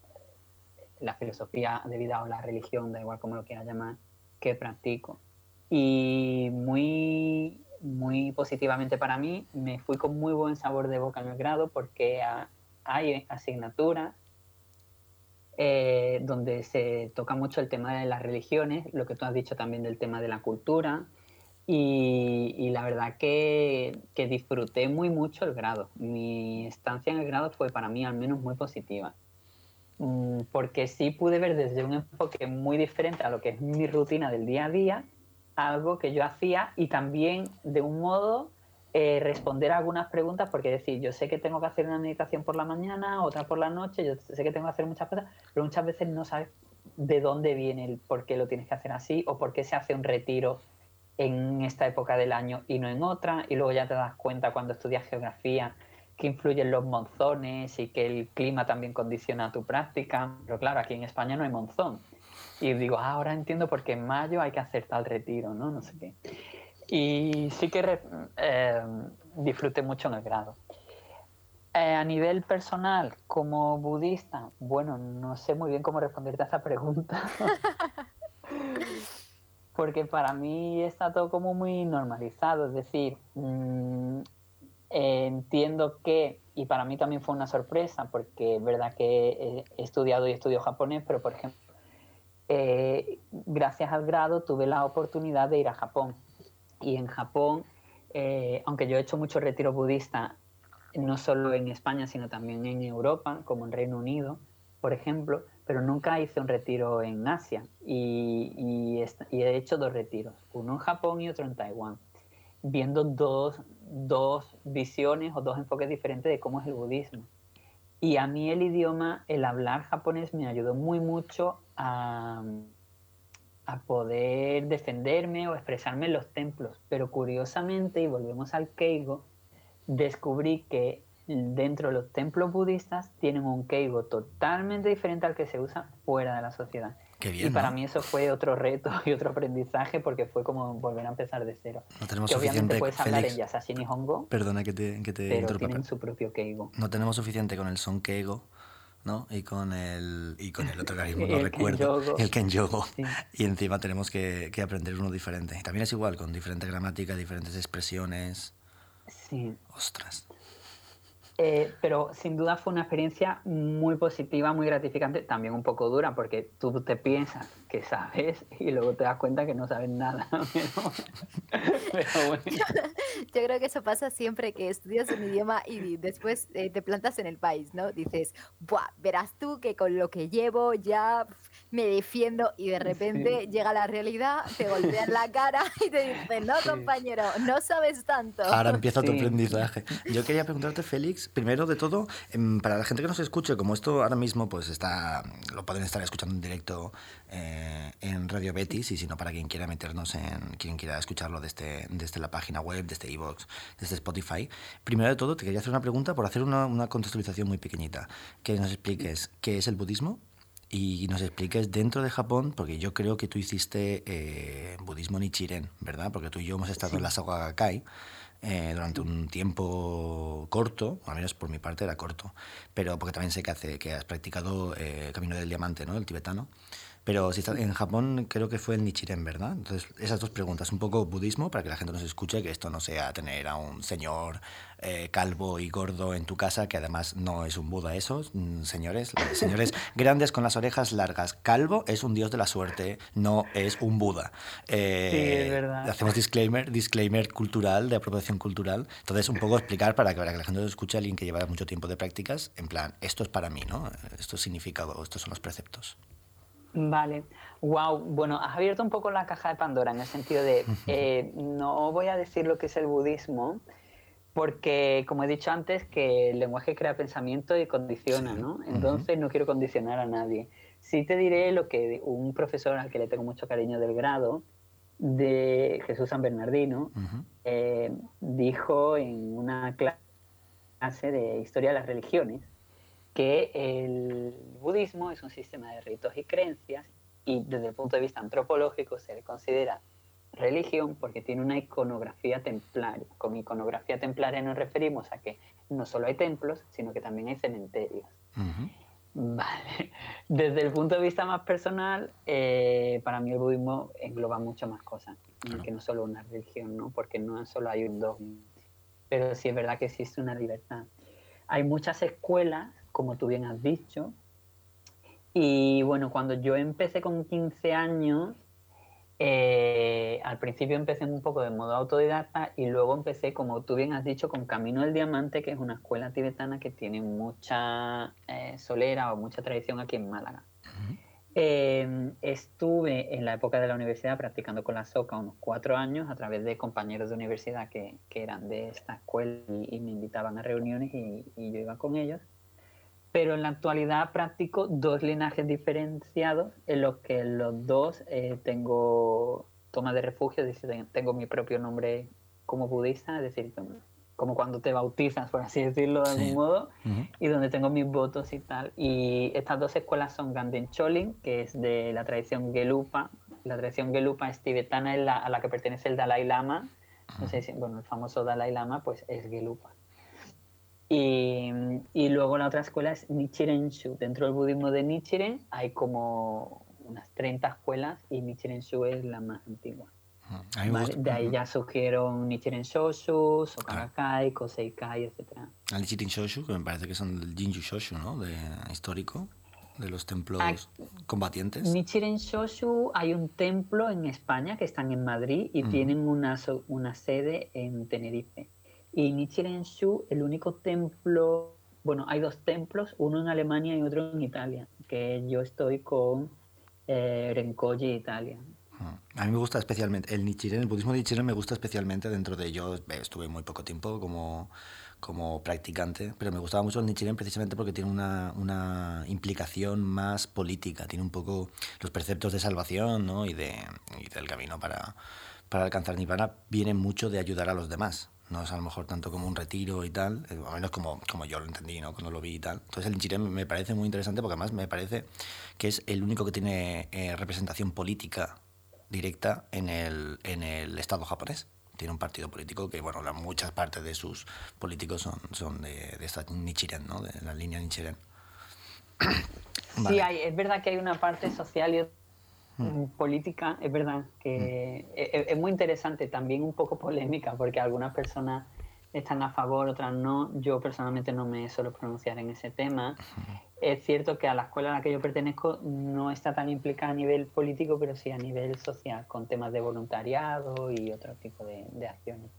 la filosofía de vida o la religión, da igual como lo quiera llamar, que practico. Y muy, muy positivamente para mí, me fui con muy buen sabor de boca en el grado porque hay asignaturas eh, donde se toca mucho el tema de las religiones, lo que tú has dicho también del tema de la cultura, y, la verdad que, que, disfruté muy mucho el grado. Mi estancia en el grado fue para mí al menos muy positiva, mm, porque sí pude ver desde un enfoque muy diferente a lo que es mi rutina del día a día, algo que yo hacía y también de un modo eh, responder a algunas preguntas, porque decir, yo sé que tengo que hacer una meditación por la mañana, otra por la noche, yo sé que tengo que hacer muchas cosas, pero muchas veces no sabes de dónde viene el por qué lo tienes que hacer así o por qué se hace un retiro en esta época del año y no en otra, y luego ya te das cuenta cuando estudias geografía que influyen los monzones y que el clima también condiciona tu práctica, pero claro, aquí en España no hay monzón. Y digo, ah, ahora entiendo por qué en mayo hay que hacer tal retiro, ¿no? No sé qué. Y sí que eh, mucho en el grado. Eh, a nivel personal, como budista, bueno, no sé muy bien cómo responderte a esa pregunta. Porque para mí está todo como muy normalizado. Es decir, mm, entiendo que, y para mí también fue una sorpresa, porque es verdad que he estudiado y estudio japonés, pero por ejemplo, eh, gracias al grado tuve la oportunidad de ir a Japón y en Japón, eh, aunque yo he hecho muchos retiros budistas, no solo en España, sino también en Europa, como en Reino Unido, por ejemplo, pero nunca hice un retiro en Asia y, he hecho dos retiros, uno en Japón y otro en Taiwán, viendo dos, dos visiones o dos enfoques diferentes de cómo es el budismo. Y a mí el idioma, el hablar japonés me ayudó muy mucho a, a poder defenderme o expresarme en los templos. Pero curiosamente, y volvemos al Keigo, descubrí que dentro de los templos budistas tienen un Keigo totalmente diferente al que se usa fuera de la sociedad. y para mí eso fue otro reto y otro aprendizaje porque fue como volver a empezar de cero. No tenemos que obviamente puedes hablar en Yasashi Nihongo, Perdona que te, que te pero tienen su propio Keigo. No tenemos suficiente con el son Keigo ¿no? Y con el, y con el otro que no recuerdo, el Kenyogo. Sí. Y encima tenemos que, que, aprender uno diferente. Y también es igual, con diferente gramática, diferentes expresiones. Sí. Ostras. Eh, pero sin duda fue una experiencia muy positiva, muy gratificante, también un poco dura, porque tú te piensas que sabes y luego te das cuenta que no sabes nada. Pero, bueno. yo, creo que eso pasa siempre que estudias un idioma y después eh, te plantas en el país, ¿no? Dices, Buah, verás tú que con lo que llevo ya me defiendo y de repente llega la realidad, te golpean la cara y te dicen, no, compañero, no sabes tanto. Ahora empieza tu aprendizaje. Yo quería preguntarte, Félix, primero de todo, em, para la gente que nos escuche, como esto ahora mismo pues está, lo pueden estar escuchando en directo eh, en Radio Betis y si no para quien quiera meternos en, quien quiera escucharlo desde, desde la página web, desde iVoox, desde Spotify. Primero de todo, te quería hacer una pregunta por hacer una, una contextualización muy pequeñita. Que nos expliques qué es el budismo y nos expliques dentro de Japón, porque yo creo que tú hiciste eh, budismo nichiren, ¿verdad? Porque tú y yo hemos estado en la Saga Gakkai eh, durante un tiempo corto, al menos por mi parte era corto, pero porque también sé que, hace, que has practicado eh, Camino del Diamante, ¿no? El tibetano. Pero si está, en Japón creo que fue el Nichiren, ¿verdad? Entonces, esas dos preguntas, un poco budismo, para que la gente nos escuche, que esto no sea tener a un señor eh, calvo y gordo en tu casa, que además no es un Buda eso, mm, señores, señores grandes con las orejas largas. Calvo es un dios de la suerte, no es un Buda. Eh, sí, es verdad. Hacemos disclaimer, disclaimer cultural, de apropiación cultural. Entonces, un poco explicar para que, para que la gente nos escuche, alguien que lleva mucho tiempo de prácticas, en plan, esto es para mí, ¿no? Esto significa, estos son los preceptos. Vale, wow. Bueno, has abierto un poco la caja de Pandora en el sentido de eh, no voy a decir lo que es el budismo, porque como he dicho antes, que el lenguaje crea pensamiento y condiciona, ¿no? Entonces no quiero condicionar a nadie. Sí te diré lo que un profesor al que le tengo mucho cariño del grado, de Jesús San Bernardino, eh, dijo en una clase de historia de las religiones que el budismo es un sistema de ritos y creencias y desde el punto de vista antropológico se le considera religión porque tiene una iconografía templaria. Con iconografía templaria nos referimos a que no solo hay templos, sino que también hay cementerios. Vale. Desde el punto de vista más personal, eh, para mí el budismo engloba mucho más cosas, que no solo una religión, ¿no? porque no solo hay un dogma, pero sí es verdad que existe una libertad. Hay muchas escuelas como tú bien has dicho. Y bueno, cuando yo empecé con 15 años, eh, al principio empecé un poco de modo autodidacta y luego empecé, como tú bien has dicho, con Camino del Diamante, que es una escuela tibetana que tiene mucha eh, solera o mucha tradición aquí en Málaga. Em, estuve en la época de la universidad practicando con la SOCA unos cuatro años a través de compañeros de universidad que, que eran de esta escuela y, me invitaban a reuniones y, y yo iba con ellos pero en la actualidad practico dos linajes diferenciados en los que los dos eh, tengo toma de refugio, es decir, tengo mi propio nombre como budista, es decir, como cuando te bautizas, por así decirlo de algún modo, y donde tengo mis votos y tal. Y estas dos escuelas son Ganden Cholin, que es de la tradición Gelupa. La tradición Gelupa es tibetana, a la que pertenece el Dalai Lama. No sé si, bueno, el famoso Dalai Lama, pues es Gelupa. Y, y, luego la otra escuela es Nichiren Shu. Dentro del budismo de Nichiren hay como unas 30 escuelas y Nichiren Shu es la más antigua. De ahí ya surgieron Nichiren Shoshu, Sokagakai, Koseikai, etc. Al Nichiren Shoshu, que me parece que son del Jinju Shoshu, ¿no? De, histórico, de los templos ah, combatientes. Nichiren Shoshu hay un templo en España que están en Madrid y tienen una, una sede en Tenerife. Y Nichiren Shu, el único templo, bueno, hay dos templos, uno en Alemania y otro en Italia, que yo estoy con eh, Italia. Ah, a mí me gusta especialmente, el Nichiren, el budismo de Nichiren me gusta especialmente dentro de yo, estuve muy poco tiempo como, como practicante, pero me gustaba mucho el Nichiren precisamente porque tiene una, una, implicación más política, tiene un poco los preceptos de salvación ¿no? y, de, y del camino para, para alcanzar Nirvana, viene mucho de ayudar a los demás no es a lo mejor tanto como un retiro y tal, eh, al menos como, como yo lo entendí, ¿no? Cuando lo vi y tal. Entonces el Nichiren me parece muy interesante porque además me parece que es el único que tiene eh, representación política directa en el, en el Estado japonés. Tiene un partido político que, bueno, muchas partes de sus políticos son, son de, de esta Nichiren, ¿no? De la línea Nichiren. Sí, hay, es verdad que hay una parte social y Mm. política, es verdad que mm. e, e, es, muy interesante, también un poco polémica, porque algunas personas están a favor, otras no. Yo personalmente no me suelo pronunciar en ese tema. Es cierto que a la escuela a la que yo pertenezco no está tan implicada a nivel político, pero sí a nivel social, con temas de voluntariado y otro tipo de, acciones.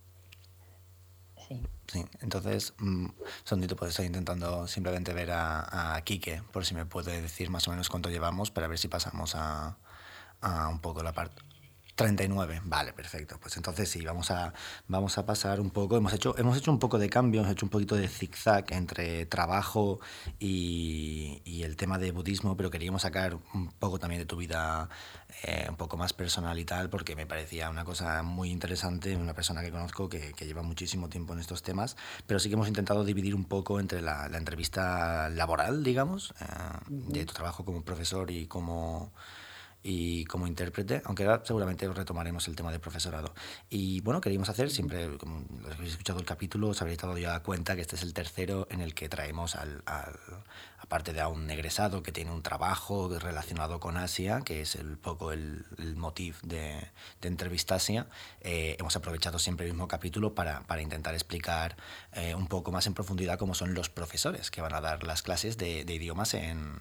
Sí. Sí, entonces, mmm, Sondito, pues estoy intentando simplemente ver a, a Quique, por si me puede decir más o menos cuánto llevamos, para ver si pasamos a, a un poco la parte 39, vale, perfecto. Pues entonces sí, vamos a, vamos a pasar un poco. Hemos hecho, hemos hecho un poco de cambio, hemos hecho un poquito de zigzag entre trabajo y, y el tema de budismo, pero queríamos sacar un poco también de tu vida eh, un poco más personal y tal, porque me parecía una cosa muy interesante, una persona que conozco que, lleva muchísimo tiempo en estos temas, pero sí que hemos intentado dividir un poco entre la, la entrevista laboral, digamos, eh, de tu trabajo como profesor y como y como intérprete, aunque ahora seguramente retomaremos el tema de profesorado. Y bueno, queríamos hacer, siempre, como los habéis escuchado el capítulo, os habréis dado ya cuenta que este es el tercero en el que traemos al, al aparte de a un egresado que tiene un trabajo relacionado con Asia, que es el poco el, el motivo de, de entrevista Asia, eh, hemos aprovechado siempre el mismo capítulo para, para intentar explicar eh, un poco más en profundidad cómo son los profesores que van a dar las clases de, de idiomas en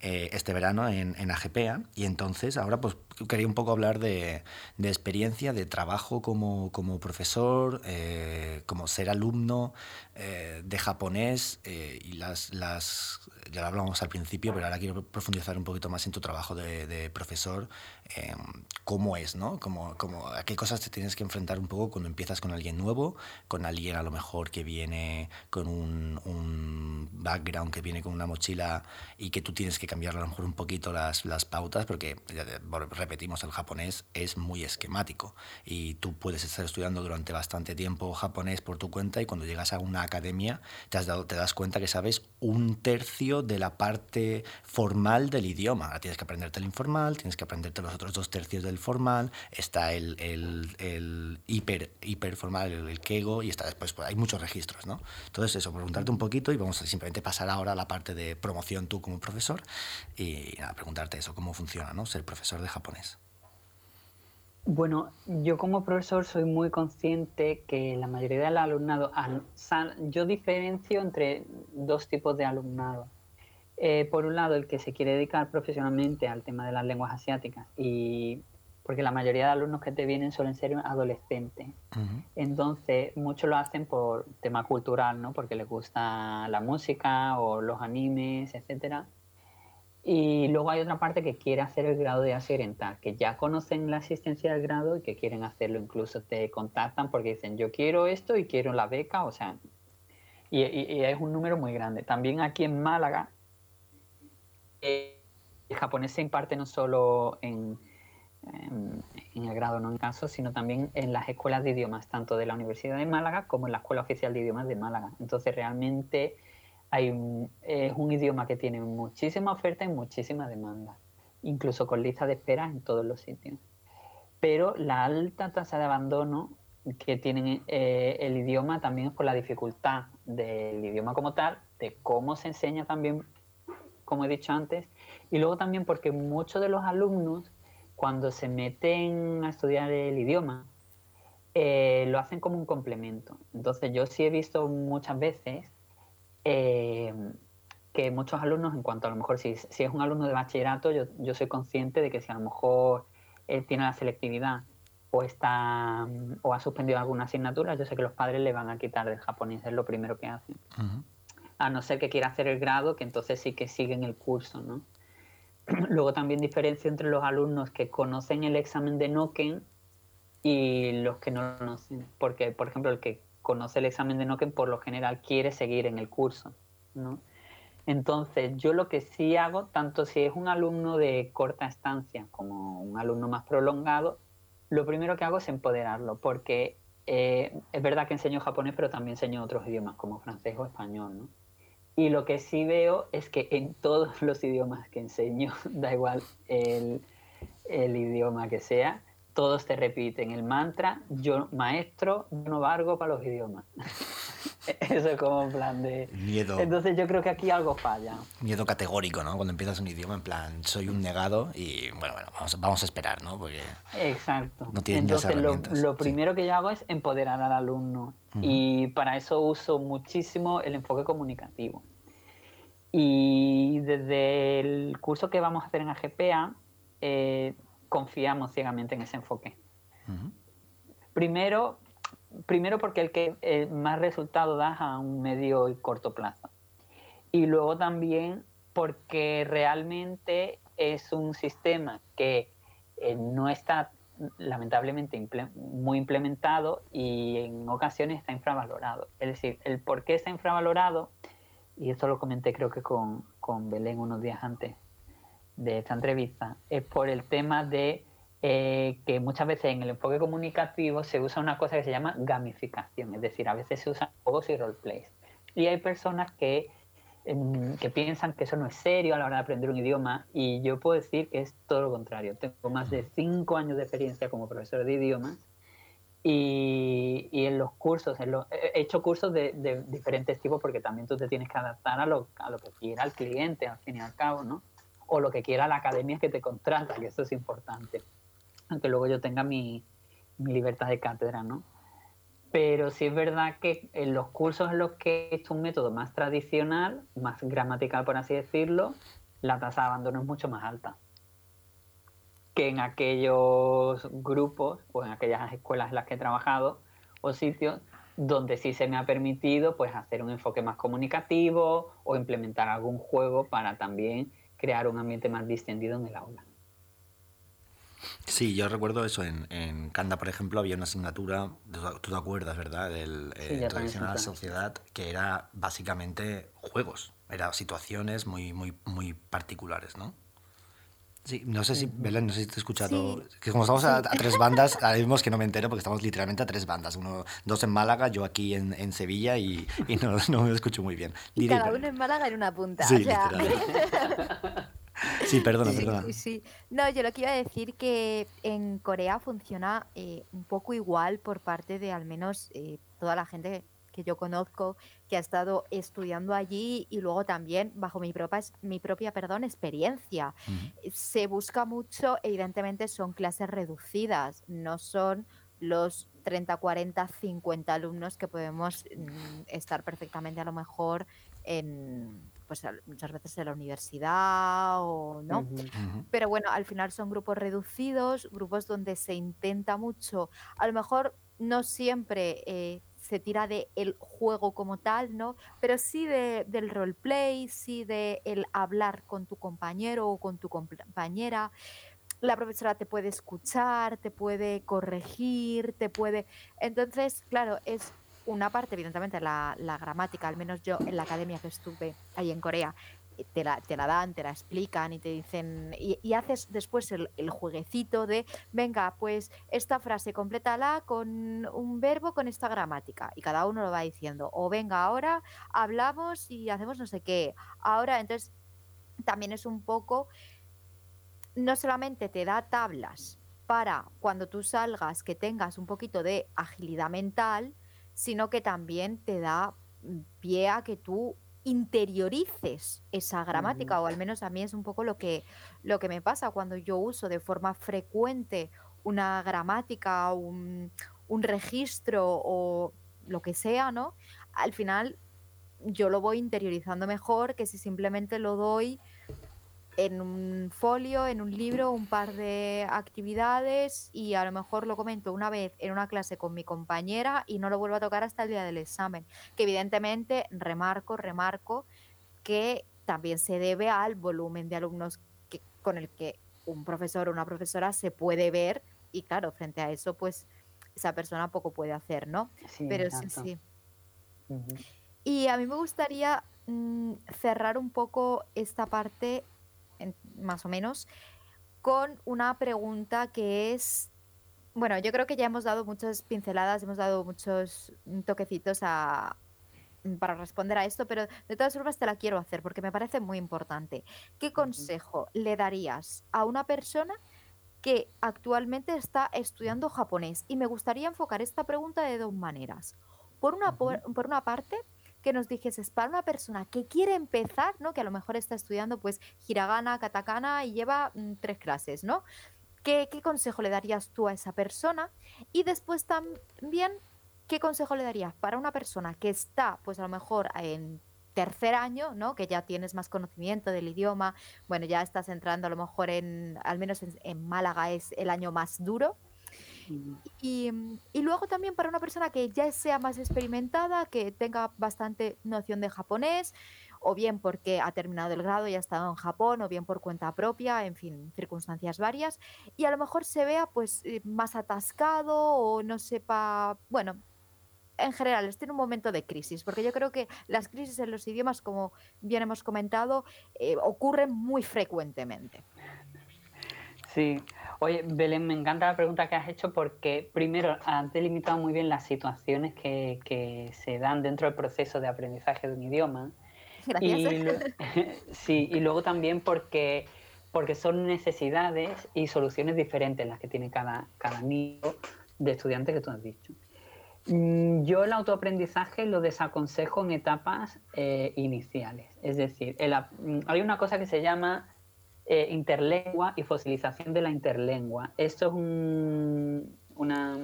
eh, este verano en, en AGPEA. Y entonces ahora pues quería un poco hablar de, de experiencia, de trabajo como, como profesor, eh, como ser alumno eh, de japonés y las, las ya lo hablábamos al principio, pero ahora quiero profundizar un poquito más en tu trabajo de, de profesor, eh, cómo es, ¿no? Cómo, cómo, a qué cosas te tienes que enfrentar un poco cuando empiezas con alguien nuevo, con alguien a lo mejor que viene con un, un background, que viene con una mochila y que tú tienes que cambiar a lo mejor un poquito las, las pautas, porque repetimos, el japonés es muy esquemático y tú puedes estar estudiando durante bastante tiempo japonés por tu cuenta y cuando llegas a una academia te, has dado, te das cuenta que sabes un tercio de la parte formal del idioma. Ahora tienes que aprenderte el informal, tienes que aprenderte los otros dos tercios del formal, está el, el, el hiper, hiper formal, el, el kego, y está después, pues, hay muchos registros, ¿no? Entonces eso, preguntarte un poquito y vamos a simplemente pasar ahora a la parte de promoción tú como profesor y nada, preguntarte eso, cómo funciona, ¿no? Ser profesor de japonés. Bueno, yo como profesor soy muy consciente que la mayoría del alumnado, yo diferencio entre dos tipos de alumnado. Eh, por un lado, el que se quiere dedicar profesionalmente al tema de las lenguas asiáticas y porque la mayoría de alumnos que te vienen suelen ser adolescentes. Uh -huh. Entonces, muchos lo hacen por tema cultural, ¿no? Porque les gusta la música o los animes, etcétera. Y luego hay otra parte que quiere hacer el grado de Asia Oriental, que ya conocen la existencia del grado y que quieren hacerlo. Incluso te contactan porque dicen, yo quiero esto y quiero la beca, o sea, y, y, y es un número muy grande. También aquí en Málaga el japonés se imparte no solo en, en, en, el grado no en caso, sino también en las escuelas de idiomas, tanto de la Universidad de Málaga como en la Escuela Oficial de Idiomas de Málaga. Entonces realmente hay es un idioma que tiene muchísima oferta y muchísima demanda, incluso con lista de espera en todos los sitios. Pero la alta tasa de abandono que tiene eh, el idioma también es por la dificultad del idioma como tal, de cómo se enseña también como he dicho antes, y luego también porque muchos de los alumnos, cuando se meten a estudiar el idioma, eh, lo hacen como un complemento. Entonces yo sí he visto muchas veces eh, que muchos alumnos, en cuanto a lo mejor si, es un alumno de bachillerato, yo, yo, soy consciente de que si a lo mejor él tiene la selectividad o, está, o ha suspendido alguna asignatura, yo sé que los padres le van a quitar del japonés, es lo primero que hacen. A no ser que quiera hacer el grado, que entonces sí que siguen el curso, ¿no? Luego también diferencio entre los alumnos que conocen el examen de Noken y los que no lo conocen, porque, por ejemplo, el que conoce el examen de Noken por lo general quiere seguir en el curso, ¿no? Entonces, yo lo que sí hago, tanto si es un alumno de corta estancia como un alumno más prolongado, lo primero que hago es empoderarlo, porque eh, es verdad que enseño japonés, pero también enseño otros idiomas como francés o español, ¿no? Y lo que sí veo es que en todos los idiomas que enseño, da igual el, el idioma que sea, todos te repiten el mantra, yo maestro, yo no valgo para los idiomas. Eso es como en plan de... Miedo. Entonces yo creo que aquí algo falla. Miedo categórico, ¿no? Cuando empiezas un idioma, en plan, soy un negado y bueno, bueno, vamos, vamos a esperar, ¿no? Porque... Exacto. No Entonces lo, lo, primero sí. que yo hago es empoderar al alumno uh -huh. y para eso uso muchísimo el enfoque comunicativo. Y desde el curso que vamos a hacer en AGPA, eh, confiamos ciegamente en ese enfoque. Uh -huh. Primero, primero porque el que eh, más resultado da a un medio y corto plazo. Y luego también porque realmente es un sistema que eh, no está lamentablemente imple muy implementado y en ocasiones está infravalorado. Es decir, el por qué está infravalorado, y esto lo comenté creo que con, con Belén unos días antes de esta entrevista, es por el tema de eh, que muchas veces en el enfoque comunicativo se usa una cosa que se llama gamificación, es decir, a veces se usan juegos y roleplays. Y hay personas que em, que piensan que eso no es serio a la hora de aprender un idioma y yo puedo decir que es todo lo contrario. Tengo más de cinco años de experiencia como profesor de idiomas y, en los cursos, he hecho cursos de, diferentes tipos porque también tú te tienes que adaptar a lo, a lo que quiera el cliente, al fin y al cabo, ¿no? O lo que quiera la academia que te contrata, que eso es importante. Aunque luego yo tenga mi, mi libertad de cátedra, ¿no? Pero sí es verdad que en los cursos en los que es un método más tradicional, más gramatical, por así decirlo, la tasa de abandono es mucho más alta que en aquellos grupos o en aquellas escuelas en las que he trabajado o sitios donde sí se me ha permitido pues hacer un enfoque más comunicativo o implementar algún juego para también crear un ambiente más distendido en el aula. Sí, yo recuerdo eso. En, en Canda, por ejemplo, había una asignatura, tú te acuerdas, ¿verdad? Del eh, tradicional la sociedad, que era básicamente juegos. Eran situaciones muy, muy, muy particulares, ¿no? Sí, no sé si, Belén, no sé si te he escuchado. Que como estamos a, tres bandas, ahora mismo que no me entero porque estamos literalmente a tres bandas. Uno, dos en Málaga, yo aquí en, en Sevilla y, y no, no, me escucho muy bien. Y cada uno en Málaga en una punta. Sí, sí perdona, perdona. Sí, sí. No, yo lo que iba a decir que en Corea funciona eh, un poco igual por parte de al menos eh, toda la gente que yo conozco, que ha estado estudiando allí y luego también bajo mi propia, mi propia perdón, experiencia. Se busca mucho, evidentemente son clases reducidas, no son los 30, 40, 50 alumnos que podemos mm, estar perfectamente a lo mejor en pues muchas veces en la universidad o no. Pero bueno, al final son grupos reducidos, grupos donde se intenta mucho, a lo mejor no siempre eh, se tira de el juego como tal, ¿no? Pero sí de, del roleplay, sí de el hablar con tu compañero o con tu compañera. La profesora te puede escuchar, te puede corregir, te puede... Entonces, claro, es una parte, evidentemente, la, la gramática, al menos yo en la academia que estuve ahí en Corea, te la, te la dan, te la explican y te dicen, y, haces después el, jueguecito de, venga, pues esta frase complétala con un verbo con esta gramática, y cada uno lo va diciendo, o venga, ahora hablamos y hacemos no sé qué, ahora, entonces, también es un poco, no solamente te da tablas para cuando tú salgas que tengas un poquito de agilidad mental, sino que también te da pie a que tú interiorices esa gramática, o al menos a mí es un poco lo que, lo que me pasa cuando yo uso de forma frecuente una gramática, un, un registro o lo que sea, ¿no? Al final yo lo voy interiorizando mejor que si simplemente lo doy en un folio, en un libro, un par de actividades y a lo mejor lo comento una vez en una clase con mi compañera y no lo vuelvo a tocar hasta el día del examen. Que evidentemente remarco, remarco que también se debe al volumen de alumnos que, con el que un profesor o una profesora se puede ver y claro, frente a eso pues esa persona poco puede hacer, ¿no? Pero sí, sí. Y a mí me gustaría mm, cerrar un poco esta parte más o menos, con una pregunta que es, bueno, yo creo que ya hemos dado muchas pinceladas, hemos dado muchos toquecitos a, para responder a esto, pero de todas formas te la quiero hacer porque me parece muy importante. ¿Qué consejo le darías a una persona que actualmente está estudiando japonés? Y me gustaría enfocar esta pregunta de dos maneras. Por una, por una parte, que nos dijeses para una persona que quiere empezar, ¿no? Que a lo mejor está estudiando pues hiragana, katakana y lleva mm, tres clases, ¿no? ¿Qué, ¿Qué consejo le darías tú a esa persona? Y después también, ¿qué consejo le darías para una persona que está pues a lo mejor en tercer año, ¿no? Que ya tienes más conocimiento del idioma, bueno, ya estás entrando a lo mejor en, al menos en Málaga es el año más duro, y, luego también para una persona que ya sea más experimentada, que tenga bastante noción de japonés, o bien porque ha terminado el grado y ha estado en Japón, o bien por cuenta propia, en fin, circunstancias varias, y a lo mejor se vea pues eh, más atascado o no sepa, bueno, en general, esté en un momento de crisis, porque yo creo que las crisis en los idiomas, como bien hemos comentado, eh, ocurren muy frecuentemente. Sí, Oye, Belén, me encanta la pregunta que has hecho porque, primero, has delimitado muy bien las situaciones que, se dan dentro del proceso de aprendizaje de un idioma Gracias. sí, y luego también porque, porque son necesidades y soluciones diferentes las que tiene cada, cada niño de estudiante que tú has dicho. Mm, yo el autoaprendizaje lo desaconsejo en etapas eh, iniciales. Es decir, mm, hay una cosa que se llama eh, interlengua y fosilización de la interlengua. Esto es una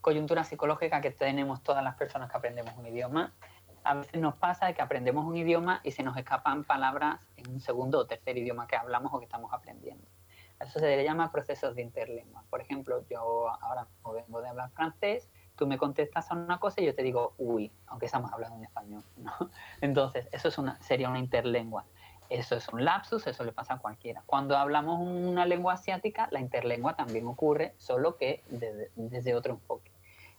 coyuntura psicológica que tenemos todas las personas que aprendemos un idioma. A veces nos pasa que aprendemos un idioma y se nos escapan palabras en un segundo o tercer idioma que hablamos o que estamos aprendiendo. Eso se le llama procesos de interlengua. Por ejemplo, yo ahora vengo de hablar francés, tú me contestas a una cosa y yo te digo uy, aunque estamos hablando en español. ¿no? Entonces, eso es una, sería una interlengua. Eso es un lapsus, eso le pasa a cualquiera. Cuando hablamos una lengua asiática, la interlengua también ocurre, solo que desde, otro enfoque.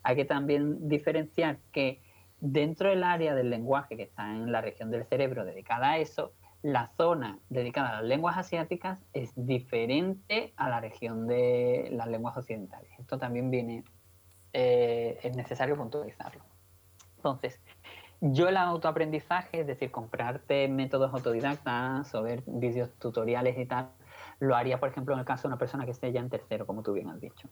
Hay que también diferenciar que dentro del área del lenguaje que está en la región del cerebro dedicada a eso, la zona dedicada a las lenguas asiáticas es diferente a la región de las lenguas occidentales. Esto también viene, eh, es necesario puntualizarlo. Entonces, yo el autoaprendizaje, es decir, comprarte métodos autodidactas o ver vídeos tutoriales y tal, lo haría, por ejemplo, en el caso de una persona que esté ya en tercero, como tú bien has dicho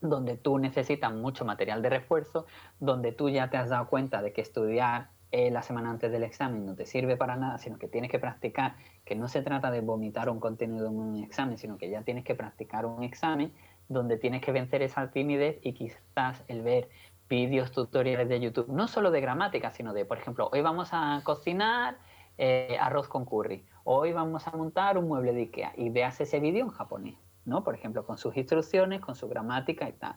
donde tú necesitas mucho material de refuerzo, donde tú ya te has dado cuenta de que estudiar eh, la semana antes del examen no te sirve para nada, sino que tienes que practicar, que no se trata de vomitar un contenido en un examen, sino que ya tienes que practicar un examen donde tienes que vencer esa timidez y quizás el ver vídeos, tutoriales de YouTube, no solo de gramática, sino de, por ejemplo, hoy vamos a cocinar eh, arroz con curry, hoy vamos a montar un mueble de Ikea y veas ese vídeo en japonés, ¿no? Por ejemplo, con sus instrucciones, con su gramática y tal.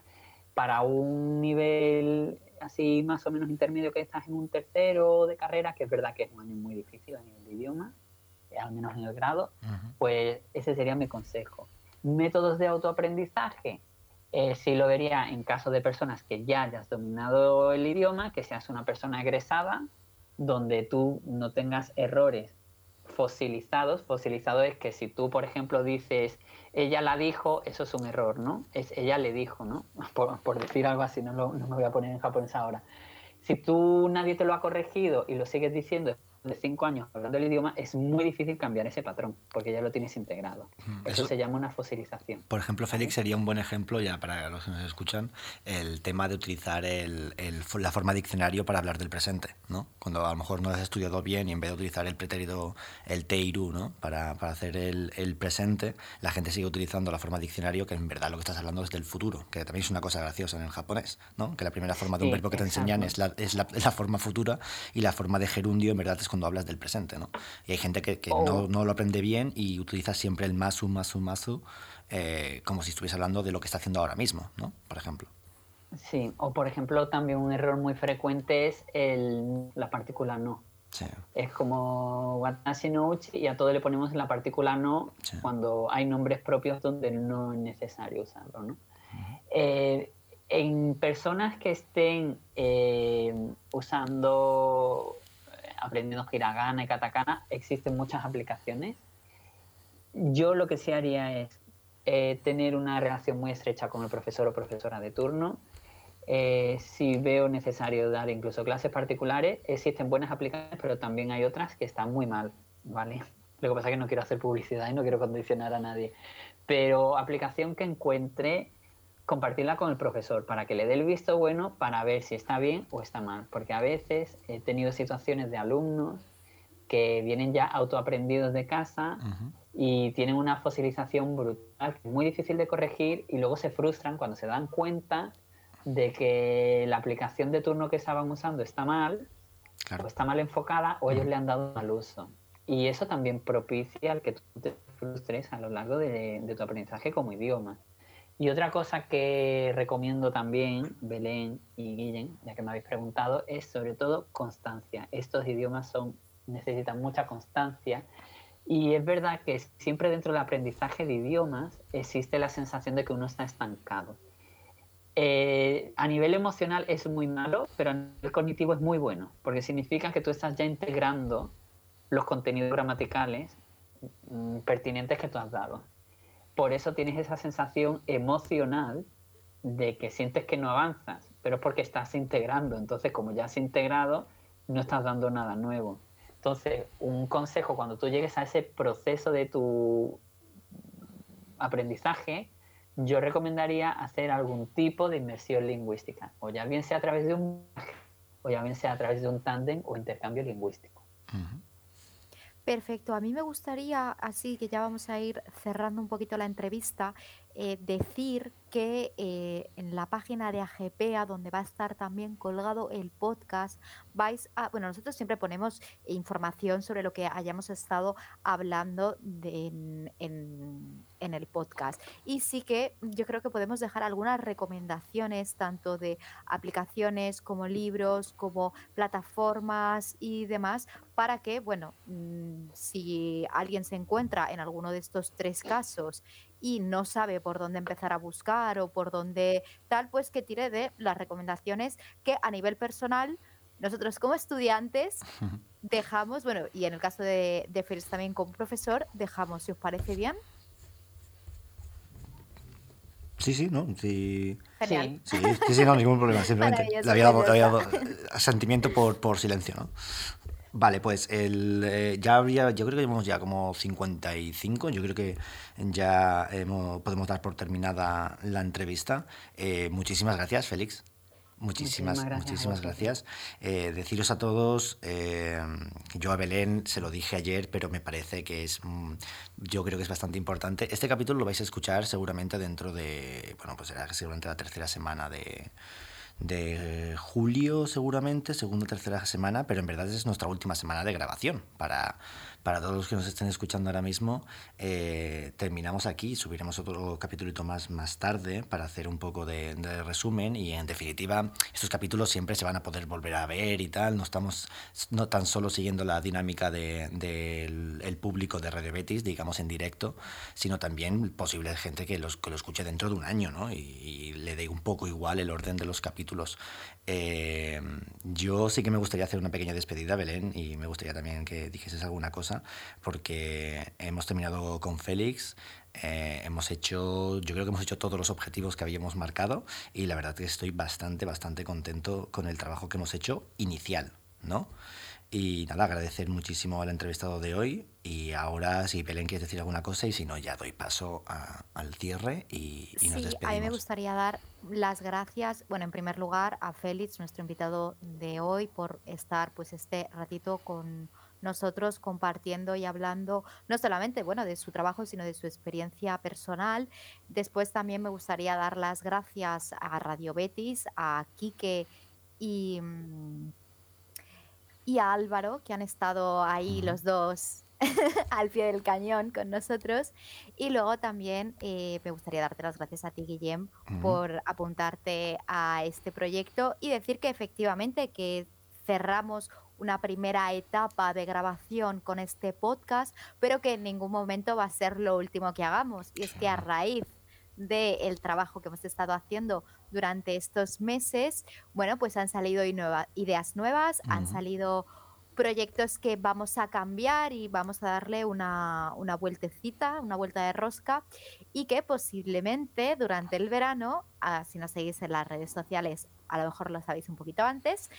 Para un nivel así más o menos intermedio que estás en un tercero de carrera, que es verdad que es un año muy difícil a nivel de idioma, eh, al menos en el grado, pues ese sería mi consejo. Métodos de autoaprendizaje, eh, sí lo vería en caso de personas que ya hayas dominado el idioma, que seas una persona egresada, donde tú no tengas errores fosilizados. Fosilizado es que si tú, por ejemplo, dices ella la dijo, eso es un error, ¿no? Es ella le dijo, ¿no? Por, decir algo así, no, no me voy a poner en japonés ahora. Si tú nadie te lo ha corregido y lo sigues diciendo de cinco años hablando el idioma, es muy difícil cambiar ese patrón, porque ya lo tienes integrado. Eso, se llama una fosilización. Por ejemplo, Félix sería un buen ejemplo, ya para los que nos escuchan, el tema de utilizar el, la forma diccionario para hablar del presente, ¿no? Cuando a lo mejor no has estudiado bien y en vez de utilizar el pretérito, el teiru, ¿no? Para, para hacer el, el, presente, la gente sigue utilizando la forma diccionario, que en verdad lo que estás hablando es del futuro, que también es una cosa graciosa en el japonés, ¿no? Que la primera forma de un verbo que te enseñan es, la, es la, la, forma futura y la forma de gerundio en verdad es cuando hablas del presente, ¿no? Y hay gente que, que no, no, lo aprende bien y utiliza siempre el masu, masu, masu, eh, como si estuviese hablando de lo que está haciendo ahora mismo, ¿no? Por ejemplo. Sí, o por ejemplo también un error muy frecuente es el, la partícula no. Sí. Es como watashi no uchi y a todo le ponemos la partícula no cuando hay nombres propios donde no es necesario usarlo, ¿no? eh, en personas que estén eh, usando aprendiendo hiragana y katakana, existen muchas aplicaciones. Yo lo que sí haría es eh, tener una relación muy estrecha con el profesor o profesora de turno. Eh, si veo necesario dar incluso clases particulares, existen buenas aplicaciones, pero también hay otras que están muy mal, ¿vale? Lo que pasa es que no quiero hacer publicidad y no quiero condicionar a nadie. Pero aplicación que encuentre compartirla con el profesor para que le dé el visto bueno para ver si está bien o está mal. Porque a veces he tenido situaciones de alumnos que vienen ya autoaprendidos de casa y tienen una fosilización brutal, muy difícil de corregir y luego se frustran cuando se dan cuenta de que la aplicación de turno que estaban usando está mal, o está mal enfocada o ellos le han dado mal uso. Y eso también propicia el que tú te frustres a lo largo de tu aprendizaje como idioma. Y otra cosa que recomiendo también, Belén y Guillén, ya que me habéis preguntado, es sobre todo constancia. Estos idiomas son, necesitan mucha constancia y es verdad que siempre dentro del aprendizaje de idiomas existe la sensación de que uno está estancado. Eh, a nivel emocional es muy malo, pero a nivel cognitivo es muy bueno, porque significa que tú estás ya integrando los contenidos gramaticales mm, pertinentes que tú has dado por eso tienes esa sensación emocional de que sientes que no avanzas, pero es porque estás integrando. Entonces, como ya has integrado, no estás dando nada nuevo. Entonces, un consejo cuando tú llegues a ese proceso de tu aprendizaje, yo recomendaría hacer algún tipo de inmersión lingüística, o ya bien sea a través de un o ya bien sea a través de un tándem o intercambio lingüístico. Perfecto. A mí me gustaría, así que ya vamos a ir cerrando un poquito la entrevista, eh, decir que eh, en la página de AGPA, donde va a estar también colgado el podcast, vais a, bueno, nosotros siempre ponemos información sobre lo que hayamos estado hablando en, el podcast. Y sí que yo creo que podemos dejar algunas recomendaciones, tanto de aplicaciones como libros, como plataformas y demás, para que, bueno, mm, si alguien se encuentra en alguno de estos tres casos y no sabe por dónde empezar a buscar o por dónde tal, pues que tire de las recomendaciones que a nivel personal nosotros como estudiantes dejamos, bueno, y en el caso de, de Félix también como profesor, dejamos, si os parece bien. Sí, sí, ¿no? Sí. Genial. Sí, sí, sí, no, ningún problema. Simplemente le había dado, sentimiento por, por silencio, ¿no? Vale, pues el, eh, ya habría, yo creo que llevamos ya como 55, yo creo que ya podemos dar por terminada la entrevista. Eh, muchísimas gracias, Félix. Muchísimas, muchísimas gracias. Eh, deciros a todos, yo a Belén se lo dije ayer, pero me parece que es, mm, yo creo que es bastante importante. Este capítulo lo vais a escuchar seguramente dentro de, bueno, pues será seguramente la tercera semana de, de julio seguramente, segunda o tercera semana, pero en verdad es nuestra última semana de grabación para para todos los que nos estén escuchando ahora mismo, eh, terminamos aquí, subiremos otro capítulo más más tarde para hacer un poco de, resumen y en definitiva estos capítulos siempre se van a poder volver a ver y tal, no estamos no tan solo siguiendo la dinámica del de, público de Radio Betis, digamos en directo, sino también posible gente que, los, que lo escuche dentro de un año ¿no? y, le dé un poco igual el orden de los capítulos. Eh, yo sí que me gustaría hacer una pequeña despedida, Belén, y me gustaría también que dijeses alguna cosa porque hemos terminado con Félix, eh, hemos hecho, yo creo que hemos hecho todos los objetivos que habíamos marcado y la verdad que estoy bastante, bastante contento con el trabajo que hemos hecho inicial, ¿no? Y nada, agradecer muchísimo al entrevistado de hoy. Y ahora, si Belén quieres decir alguna cosa, y si no, ya doy paso al cierre y, y nos despedimos. A mí me gustaría dar las gracias, bueno, en primer lugar, a Félix, nuestro invitado de hoy, por estar pues este ratito con nosotros compartiendo y hablando no solamente bueno de su trabajo sino de su experiencia personal después también me gustaría dar las gracias a Radio Betis a Quique y, mm, y a Álvaro que han estado ahí los dos al pie del cañón con nosotros. Y luego también eh, me gustaría darte las gracias a ti, Guillem, por apuntarte a este proyecto y decir que efectivamente que cerramos una primera etapa de grabación con este podcast, pero que en ningún momento va a ser lo último que hagamos. Y es que a raíz del trabajo que hemos estado haciendo durante estos meses, bueno, pues han salido ideas nuevas, han salido proyectos que vamos a cambiar y vamos a darle una, una, vueltecita, una vuelta de rosca y que posiblemente durante el verano, ah, si nos seguís en las redes sociales, a lo mejor lo sabéis un poquito antes,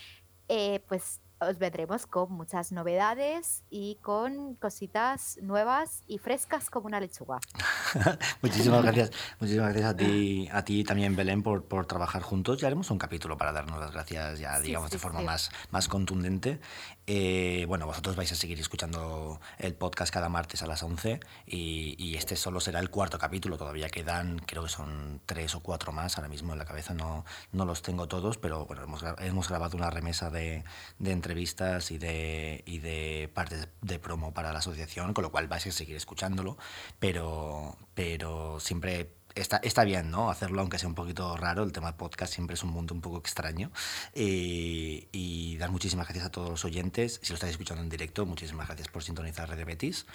eh, pues os vendremos con muchas novedades y con cositas nuevas y frescas como una lechuga. muchísimas gracias, muchísimas gracias a ti, a ti también Belén por, por trabajar juntos. Ya haremos un capítulo para darnos las gracias ya digamos de forma Más, más contundente. Eh, bueno, vosotros vais a seguir escuchando el podcast cada martes a las 11 y, este solo será el cuarto capítulo. Todavía quedan, creo que son tres o cuatro más. Ahora mismo en la cabeza no, no los tengo todos, pero bueno, hemos, hemos grabado una remesa de, de entrevistas y de, y de partes de promo para la asociación, con lo cual vais a seguir escuchándolo, pero, pero siempre está, está bien, ¿no? Hacerlo, aunque sea un poquito raro, el tema del podcast siempre es un mundo un poco extraño. Eh, y dar muchísimas gracias a todos los oyentes. Si lo estáis escuchando en directo, muchísimas gracias por sintonizar Radio Betis.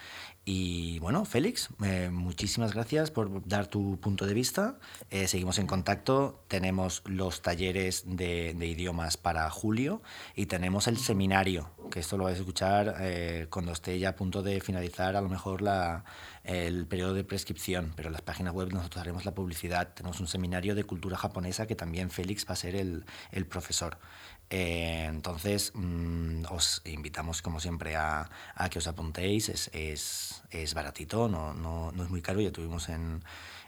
Y bueno, Félix, eh, muchísimas gracias por dar tu punto de vista. Eh, seguimos en contacto. Tenemos los talleres de, idiomas para julio y tenemos el seminario, que esto lo vais a escuchar cuando esté ya a punto de finalizar a lo mejor la, el periodo de prescripción, pero en las páginas web nosotros haremos la publicidad. Tenemos un seminario de cultura japonesa que también Félix va a ser el, el profesor. Eh, entonces, mm, os invitamos, como siempre, a, que os apuntéis. Es, es, es baratito, no, no, no, es muy caro. Ya tuvimos en,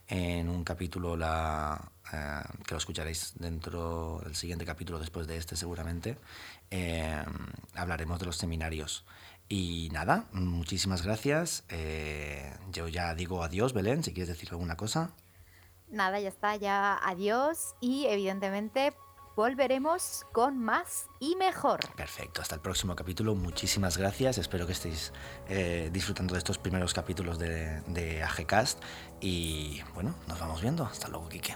en un capítulo la, eh, que lo escucharéis dentro del siguiente capítulo, después de este seguramente. Eh, hablaremos de los seminarios. Y nada, muchísimas gracias. Yo ya digo adiós, Belén, si quieres decir alguna cosa. Nada, ya está, ya adiós. Y evidentemente volveremos con más y mejor. Perfecto, hasta el próximo capítulo. Muchísimas gracias. Espero que estéis eh, disfrutando de estos primeros capítulos de, de AGCast. Y bueno, nos vamos viendo. Hasta luego, Quique.